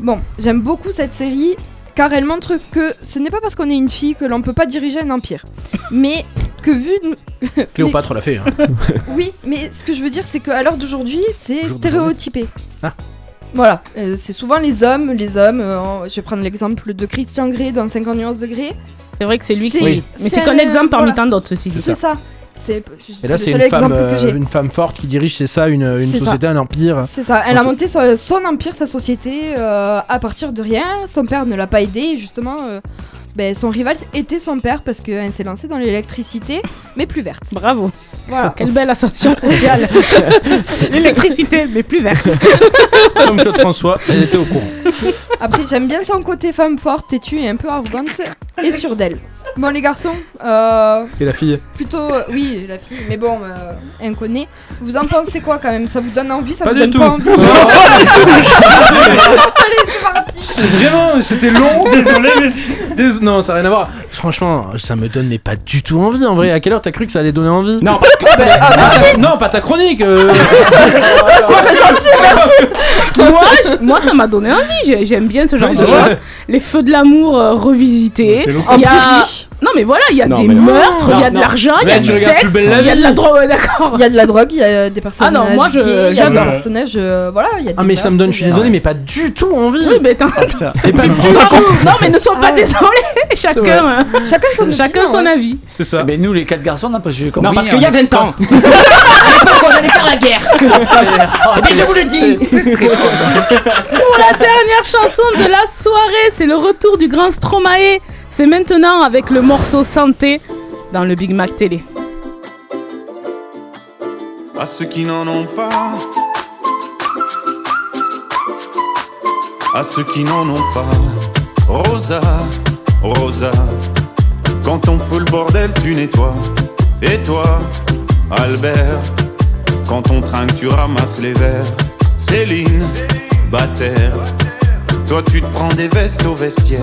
Bon, j'aime beaucoup cette série car elle montre que ce n'est pas parce qu'on est une fille que l'on peut pas diriger un empire. Mais que vu. Cléopâtre l'a fait. hein. Oui, mais ce que je veux dire, c'est qu'à l'heure d'aujourd'hui, c'est stéréotypé. Ah. Voilà, euh, c'est souvent les hommes, les hommes. euh, je vais prendre l'exemple de Christian Grey dans 50 nuances de Grey. C'est vrai que c'est lui qui. Oui. Mais c'est qu'un un- exemple parmi voilà. tant d'autres, ceci dit. C'est ça. C'est Et là, c'est une femme, exemple que euh, j'ai. une femme forte qui dirige, c'est ça, une, une C'est ça. société, un empire. C'est ça, elle a monté son, son empire, sa société euh, à partir de rien. Son père ne l'a pas aidé et justement, euh, ben, son rival était son père parce qu'elle s'est lancée dans l'électricité, mais plus verte. Bravo. Voilà. Quelle belle ascension sociale. L'électricité, mais plus verte. Comme Claude François, elle était au courant. Après, j'aime bien son côté femme forte, têtue et un peu arrogante et sûre d'elle. Bon, les garçons, euh, Et la fille plutôt. euh, oui, la fille, mais bon, euh. Vous en pensez quoi quand même? Ça vous donne envie? Ça Pas vous du donne tout. pas envie? Non. Allez, c'est parti Vraiment, c'était long, désolé, mais. Dés- Non, ça n'a rien à voir. Franchement, ça me donne mais pas du tout envie en vrai. À quelle heure t'as cru que ça allait donner envie? Non, parce que. Ah, non, pas ta chronique euh. moi, moi, ça m'a donné envie. J'ai- J'aime bien ce genre Oui, de choses. Les feux de l'amour euh, revisités. Il y En plus a... Non, mais voilà, il y a Non, des mais non. meurtres, il y a de non. l'argent, il y a Mais du tu regardes sexe, Plus belle la il y a de vie. la drogue. D'accord. Il y a de la drogue, il y a des personnages. Ah non, moi, je- gays, il y a des j'adore. personnages. euh, voilà, il y a des Ah, mais ça me donne, je suis désolé, mais pas du tout envie. Oui, mais attends. Et pas du tout. Non, mais ne sois pas Ah ouais. désolé. Chacun, hein. Chacun son Chacun opinion, son ouais. avis. C'est ça. Mais nous, les quatre garçons, non, parce que j'ai compris. Non, parce qu'il y a on est 20 ans. pas- on allait faire la guerre. Eh bien, je vous le dis. Pour la dernière chanson de la soirée, c'est le retour du grand Stromae. C'est maintenant avec le morceau Santé dans le Big Mac Télé. à ceux qui n'en ont pas, à ceux qui n'en ont pas. Rosa, Rosa, quand on fout le bordel, tu nettoies. Et toi, Albert, quand on trinque, tu ramasses les verres. Céline, Bataire, toi tu te prends des vestes au vestiaire.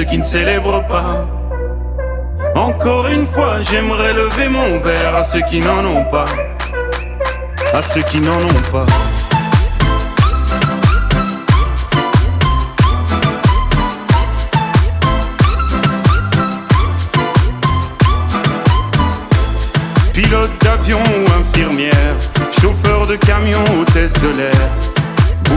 ceux qui ne célèbrent pas. Encore une fois, j'aimerais lever mon verre à ceux qui n'en ont pas. À ceux qui n'en ont pas. Pilote d'avion ou infirmière, chauffeur de camion, hôtesse de l'air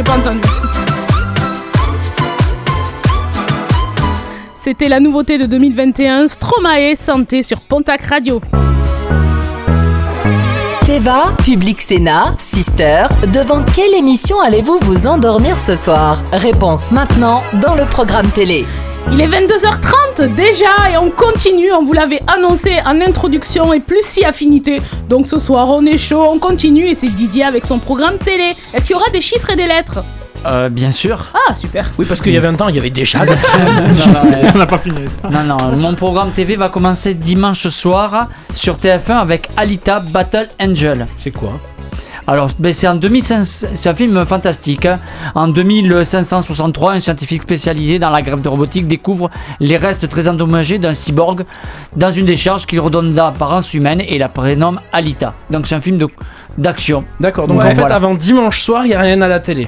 J'ai pas entendu. C'était la nouveauté de 2021, Stromae Santé sur Pontac Radio. Teva, Public Sénat, Sister, devant quelle émission allez-vous vous endormir ce soir? Réponse maintenant dans le programme télé. Il est 22h30 déjà et on continue, on vous l'avait annoncé en introduction et plus si affinité. Donc ce soir on est chaud, on continue et c'est Didier avec son programme télé. Est-ce qu'il y aura des chiffres et des lettres? Euh, bien sûr. Ah super. Oui, parce qu'il y avait un temps, il y avait déjà. On n'a pas fini Non, non, mon programme TV va commencer dimanche soir sur TF1 avec Alita Battle Angel. C'est quoi? Alors, ben, c'est en 2500 c'est un film fantastique. hein. En 2563, un scientifique spécialisé dans la grève de robotique découvre les restes très endommagés d'un cyborg dans une décharge qu'il redonne d'apparence humaine et la prénomme Alita. Donc, c'est un film d'action. D'accord, donc en fait, avant dimanche soir, il n'y a rien à la télé.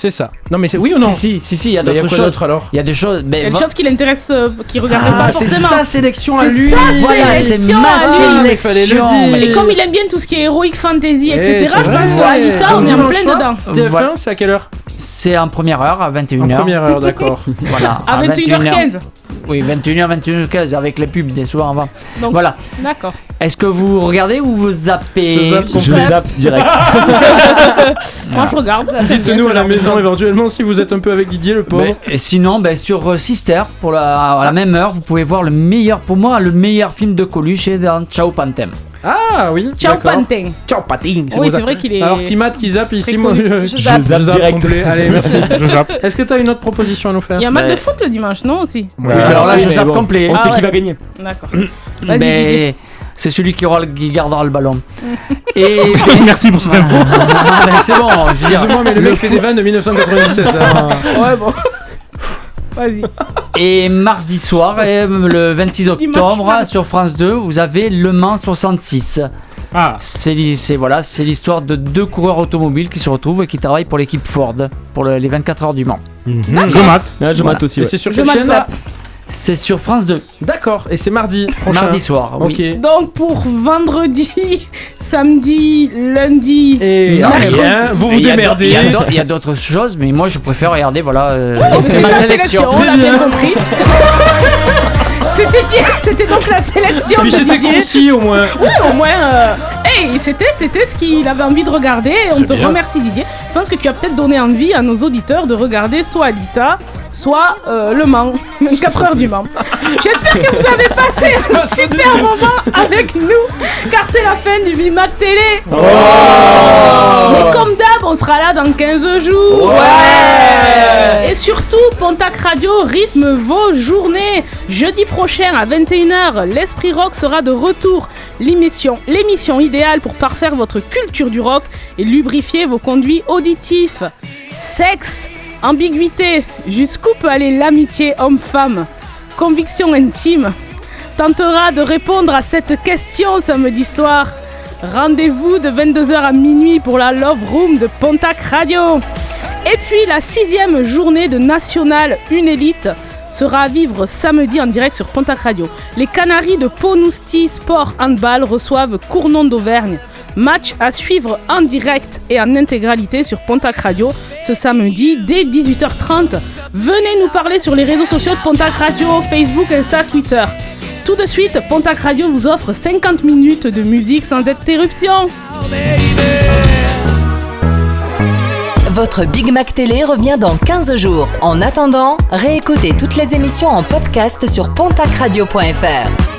C'est ça. Non, mais c'est oui ou non Si, si, si, si, il y a y a d'autres quoi choses. d'autre, alors Il y a des choses. Il y a des va- choses qui l'intéressent, euh, qui regarderaient Ah, pas c'est forcément. sa sélection à C'est lui. sa Voilà, c'est sélection ma à lui. sélection. fallait le dire. Et comme il aime bien tout ce qui est heroic fantasy, Eh, etc., c'est je vrai. pense qu'Alita, on Donc, est en dimanche plein soir, dedans. TF1, Voilà. c'est à quelle heure? C'est en première heure à 21h. En première heure, d'accord. Voilà. À 21h15. Oui, 21h, 21h15 avec les pubs des soirs avant. Donc, Voilà. D'accord. Est-ce que vous regardez ou vous zappez Je zappe Je zappe direct. Moi, je regarde. Dites-nous à la maison éventuellement si vous êtes un peu avec Didier, le pauvre. Ben, et sinon, ben, sur euh, Sister, pour la, à la même heure, vous pouvez voir le meilleur, pour moi, le meilleur film de Coluche est dans Ciao Pantem. Ah oui, Ciao d'accord. Pantin. Ciao Patin. Oui, c'est vrai qu'il est Alors qui mate, qui zappe ici, moi connu. je, Je zappe. Je zappe direct. complet. Allez, merci. Je zappe. Est-ce que tu as une autre proposition à nous faire Il y a un match de foot le dimanche, non aussi Ouais. alors là, oui, je mais zappe bon, complet. On Ah sait qui va gagner. D'accord. Ben, c'est celui qui, aura, le- qui gardera le ballon. Et Merci pour cette info. Ah, ben, c'est bon, je veux dire, Excuse-moi, mais le mec fait des vannes de 1997. hein. Ouais, bon. Vas-y. Et mardi soir, et le 26 octobre, sur France 2, vous avez Le Mans 66. Ah, C'est voilà, c'est l'histoire de deux coureurs automobiles qui se retrouvent et qui travaillent pour l'équipe Ford pour le- les 24 heures du Mans. je mate. Là, je Voilà. mate aussi. Ouais. c'est sur Je quelle mate chaîne C'est sur France 2, D'accord, et c'est mardi prochain. mardi soir. Oui. Ok. Donc pour vendredi, samedi, lundi. Et Non, mais rien, vous vous Il y a d'au- démerdez. Il y a d'au- il y a d'autres choses, mais moi je préfère regarder, voilà, euh, c'est ma sélection. on l'a bien compris. C'était bien, c'était donc la sélection de c'était concis au moins. Oui, au moins. euh, hey, c'était, c'était ce qu'il avait envie de regarder. Et on te bien. remercie, Didier. Je pense que tu as peut-être donné envie à nos auditeurs de regarder soit Alita, soit euh, Le Mans, 24 heures du Mans. J'espère que vous avez passé un super moment avec nous, car c'est la fin du Bimac Télé. Mais comme d'hab, on sera là dans 15 jours. Ouais. Et surtout, Pontac Radio rythme vos journées. Jeudi prochain à 21h, l'Esprit Rock sera de retour. L'émission, l'émission idéale pour parfaire votre culture du rock et lubrifier vos conduits auditifs. Sexe, ambiguïté, jusqu'où peut aller l'amitié homme-femme? Conviction intime tentera de répondre à cette question samedi soir. Rendez-vous de 22h à minuit pour la Love Room de Pontac Radio. Et puis la sixième journée de National Une Élite sera à vivre samedi en direct sur Pontac Radio. Les Canaries de Ponousti Sport Handball reçoivent Cournon d'Auvergne. Match à suivre en direct et en intégralité sur Pontac Radio ce samedi dès 18h30. Venez nous parler sur les réseaux sociaux de Pontac Radio, Facebook, Insta, Twitter. Tout de suite, Pontac Radio vous offre 50 minutes de musique sans interruption. Votre Big Mac Télé revient dans 15 jours. En attendant, réécoutez toutes les émissions en podcast sur pontacradio.fr.